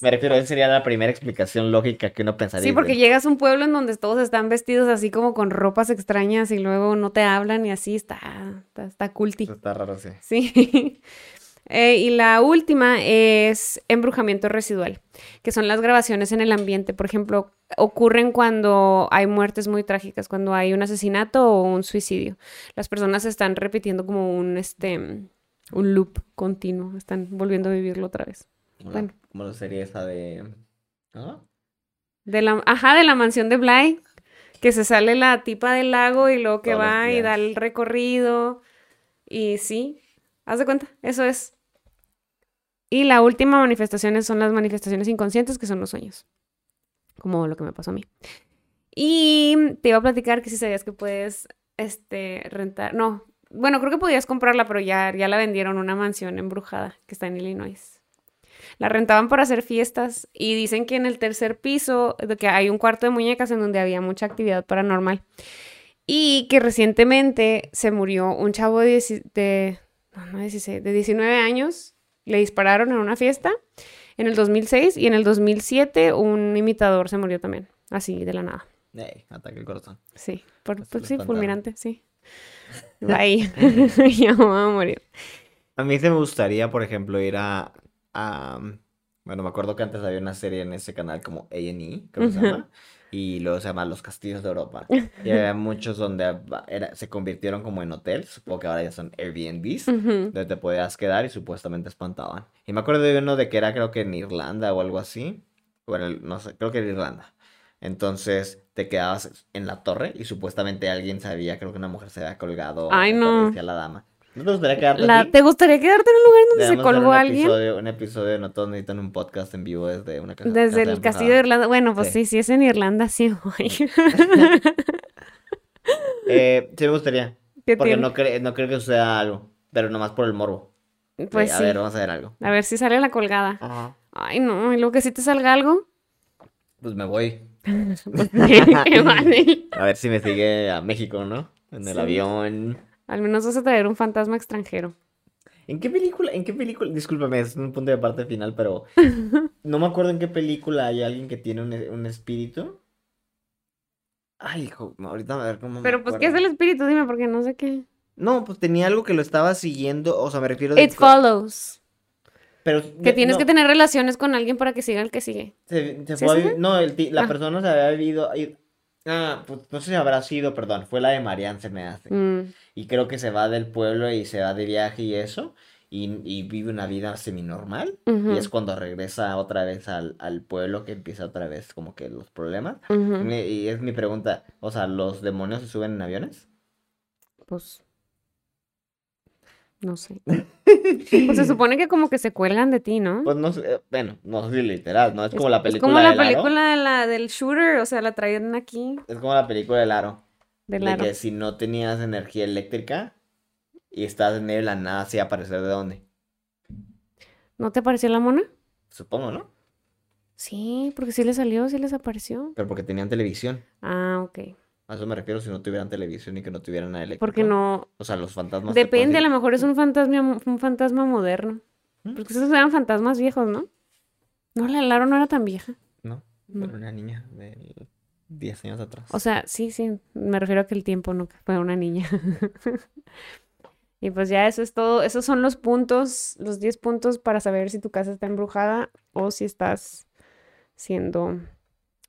Me refiero, esa sería la primera explicación lógica que uno pensaría. sí, porque de- llegas a un pueblo en donde todos están vestidos así como con ropas extrañas y luego no te hablan y así está, está, está culty. Eso está raro, sí. Sí. [laughs] Eh, y la última es embrujamiento residual, que son las grabaciones en el ambiente. Por ejemplo, ocurren cuando hay muertes muy trágicas, cuando hay un asesinato o un suicidio. Las personas están repitiendo como un, este, un loop continuo, están volviendo a vivirlo otra vez. Como, Bueno. la, como la serie esa de... De la, ajá, de la mansión de Bly, que se sale la tipa del lago y luego que Todos va y da el recorrido. Y sí, haz de cuenta, eso es. Y la última manifestación son las manifestaciones inconscientes, que son los sueños. Como lo que me pasó a mí. Y te iba a platicar que si sabías que puedes este, rentar. No, bueno, creo que podías comprarla, pero ya, ya la vendieron, una mansión embrujada que está en Illinois. La rentaban para hacer fiestas y dicen que en el tercer piso, que hay un cuarto de muñecas en donde había mucha actividad paranormal. Y que recientemente se murió un chavo de, de, no, no 16, de 19 años. Le dispararon en una fiesta en el 2006 y en el 2007 un imitador se murió también, así de la nada. Ey, ataque al corazón. Sí, por, Pues sí, fulminante, sí. [laughs] Bye. [laughs] [laughs] ya me voy a morir. A mí se me gustaría, por ejemplo, ir a, a- Bueno, me acuerdo que antes había una serie en ese canal como A&E, creo que se Ujú. llama. Y luego se llama Los Castillos de Europa. [laughs] Y había muchos donde era- se convirtieron como en hoteles. Supongo que ahora ya son Airbnbs. Donde te podías quedar y supuestamente espantaban. Y me acuerdo de uno de que era creo que en Irlanda o algo así. Bueno, no sé, creo que en Irlanda. Entonces te quedabas en la torre y supuestamente alguien sabía, creo que una mujer se había colgado. Ay, no. decía la dama. ¿No te gustaría quedarte La- aquí? ¿Te gustaría quedarte en un lugar donde se Debemos colgó un alguien? Episodio, un episodio, no todos necesitan un podcast en vivo desde una casa. Desde casa el castillo de. Irlanda. Bueno, pues Sí. sí, si es en Irlanda, sí voy. [laughs] Eh, sí me gustaría. ¿Qué Porque tiene? no, cre- no creo que suceda algo. Pero nomás por el morbo. De, Pues a sí. ver, vamos a ver algo. A ver si sale la colgada. Ajá. Ay, no, y luego que si te salga algo. Pues me voy. [laughs] Pues. [laughs] A ver si me sigue a México, ¿no? En el Sí. avión. Al menos vas a traer un fantasma extranjero. ¿En qué película? ¿En qué película? Discúlpame, es un punto de parte final, pero [laughs] no me acuerdo en qué película hay alguien que tiene un, un espíritu. Ay, hijo, ahorita a ver cómo me Pero pues, ¿qué es el espíritu? Dime, porque no sé qué. No, pues tenía algo que lo estaba siguiendo, o sea, me refiero It follows. Pero Que tienes no, que tener relaciones con alguien para que siga el que sigue. se, se ¿Sí, fue a No, el la Ah. persona se había vivido. Ah, pues no sé si habrá sido, perdón. Fue la de Marianne, se me hace. Mm, Y creo que se va del pueblo y se va de viaje y eso. Y, y vive una vida semi-normal. ujú, Y es cuando regresa otra vez al, al pueblo que empieza otra vez como que los problemas. Mi- Y es mi pregunta, o sea, ¿los demonios se suben en aviones? Pues. No sé. [laughs] Pues se supone que como que se cuelgan de ti, ¿no? Pues no sé, bueno, no sé si literal, ¿no? Es Es- como la es película como la del aro. película de la, del shooter, o sea, la traían aquí Es como la película del aro. del De aro. que si no tenías energía eléctrica y estás en de la nada, ¿sí aparecer de dónde? ¿No te pareció la mona? Supongo, ¿no? Sí, porque sí les salió, sí les apareció. Pero porque tenían televisión. Ah, ok. A eso me refiero si no tuvieran televisión y que no tuvieran nada eléctrico. Porque no. O sea, los fantasmas. Depende, a lo mejor es un fantasma, un fantasma moderno. ¿Mm? Porque esos eran fantasmas viejos, ¿no? No, la Laro no era tan vieja. No, No. pero una niña de 10 años atrás. O sea, sí, sí, me refiero a que el tiempo no fue una niña. [laughs] y pues ya eso es todo. Esos son los puntos, los 10 puntos para saber si tu casa está embrujada o si estás siendo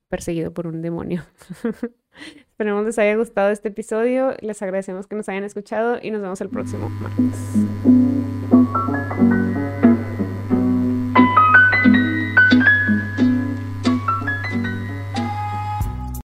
perseguido por un demonio. [laughs] Esperemos les haya gustado este episodio. Les agradecemos que nos hayan escuchado y nos vemos el próximo martes.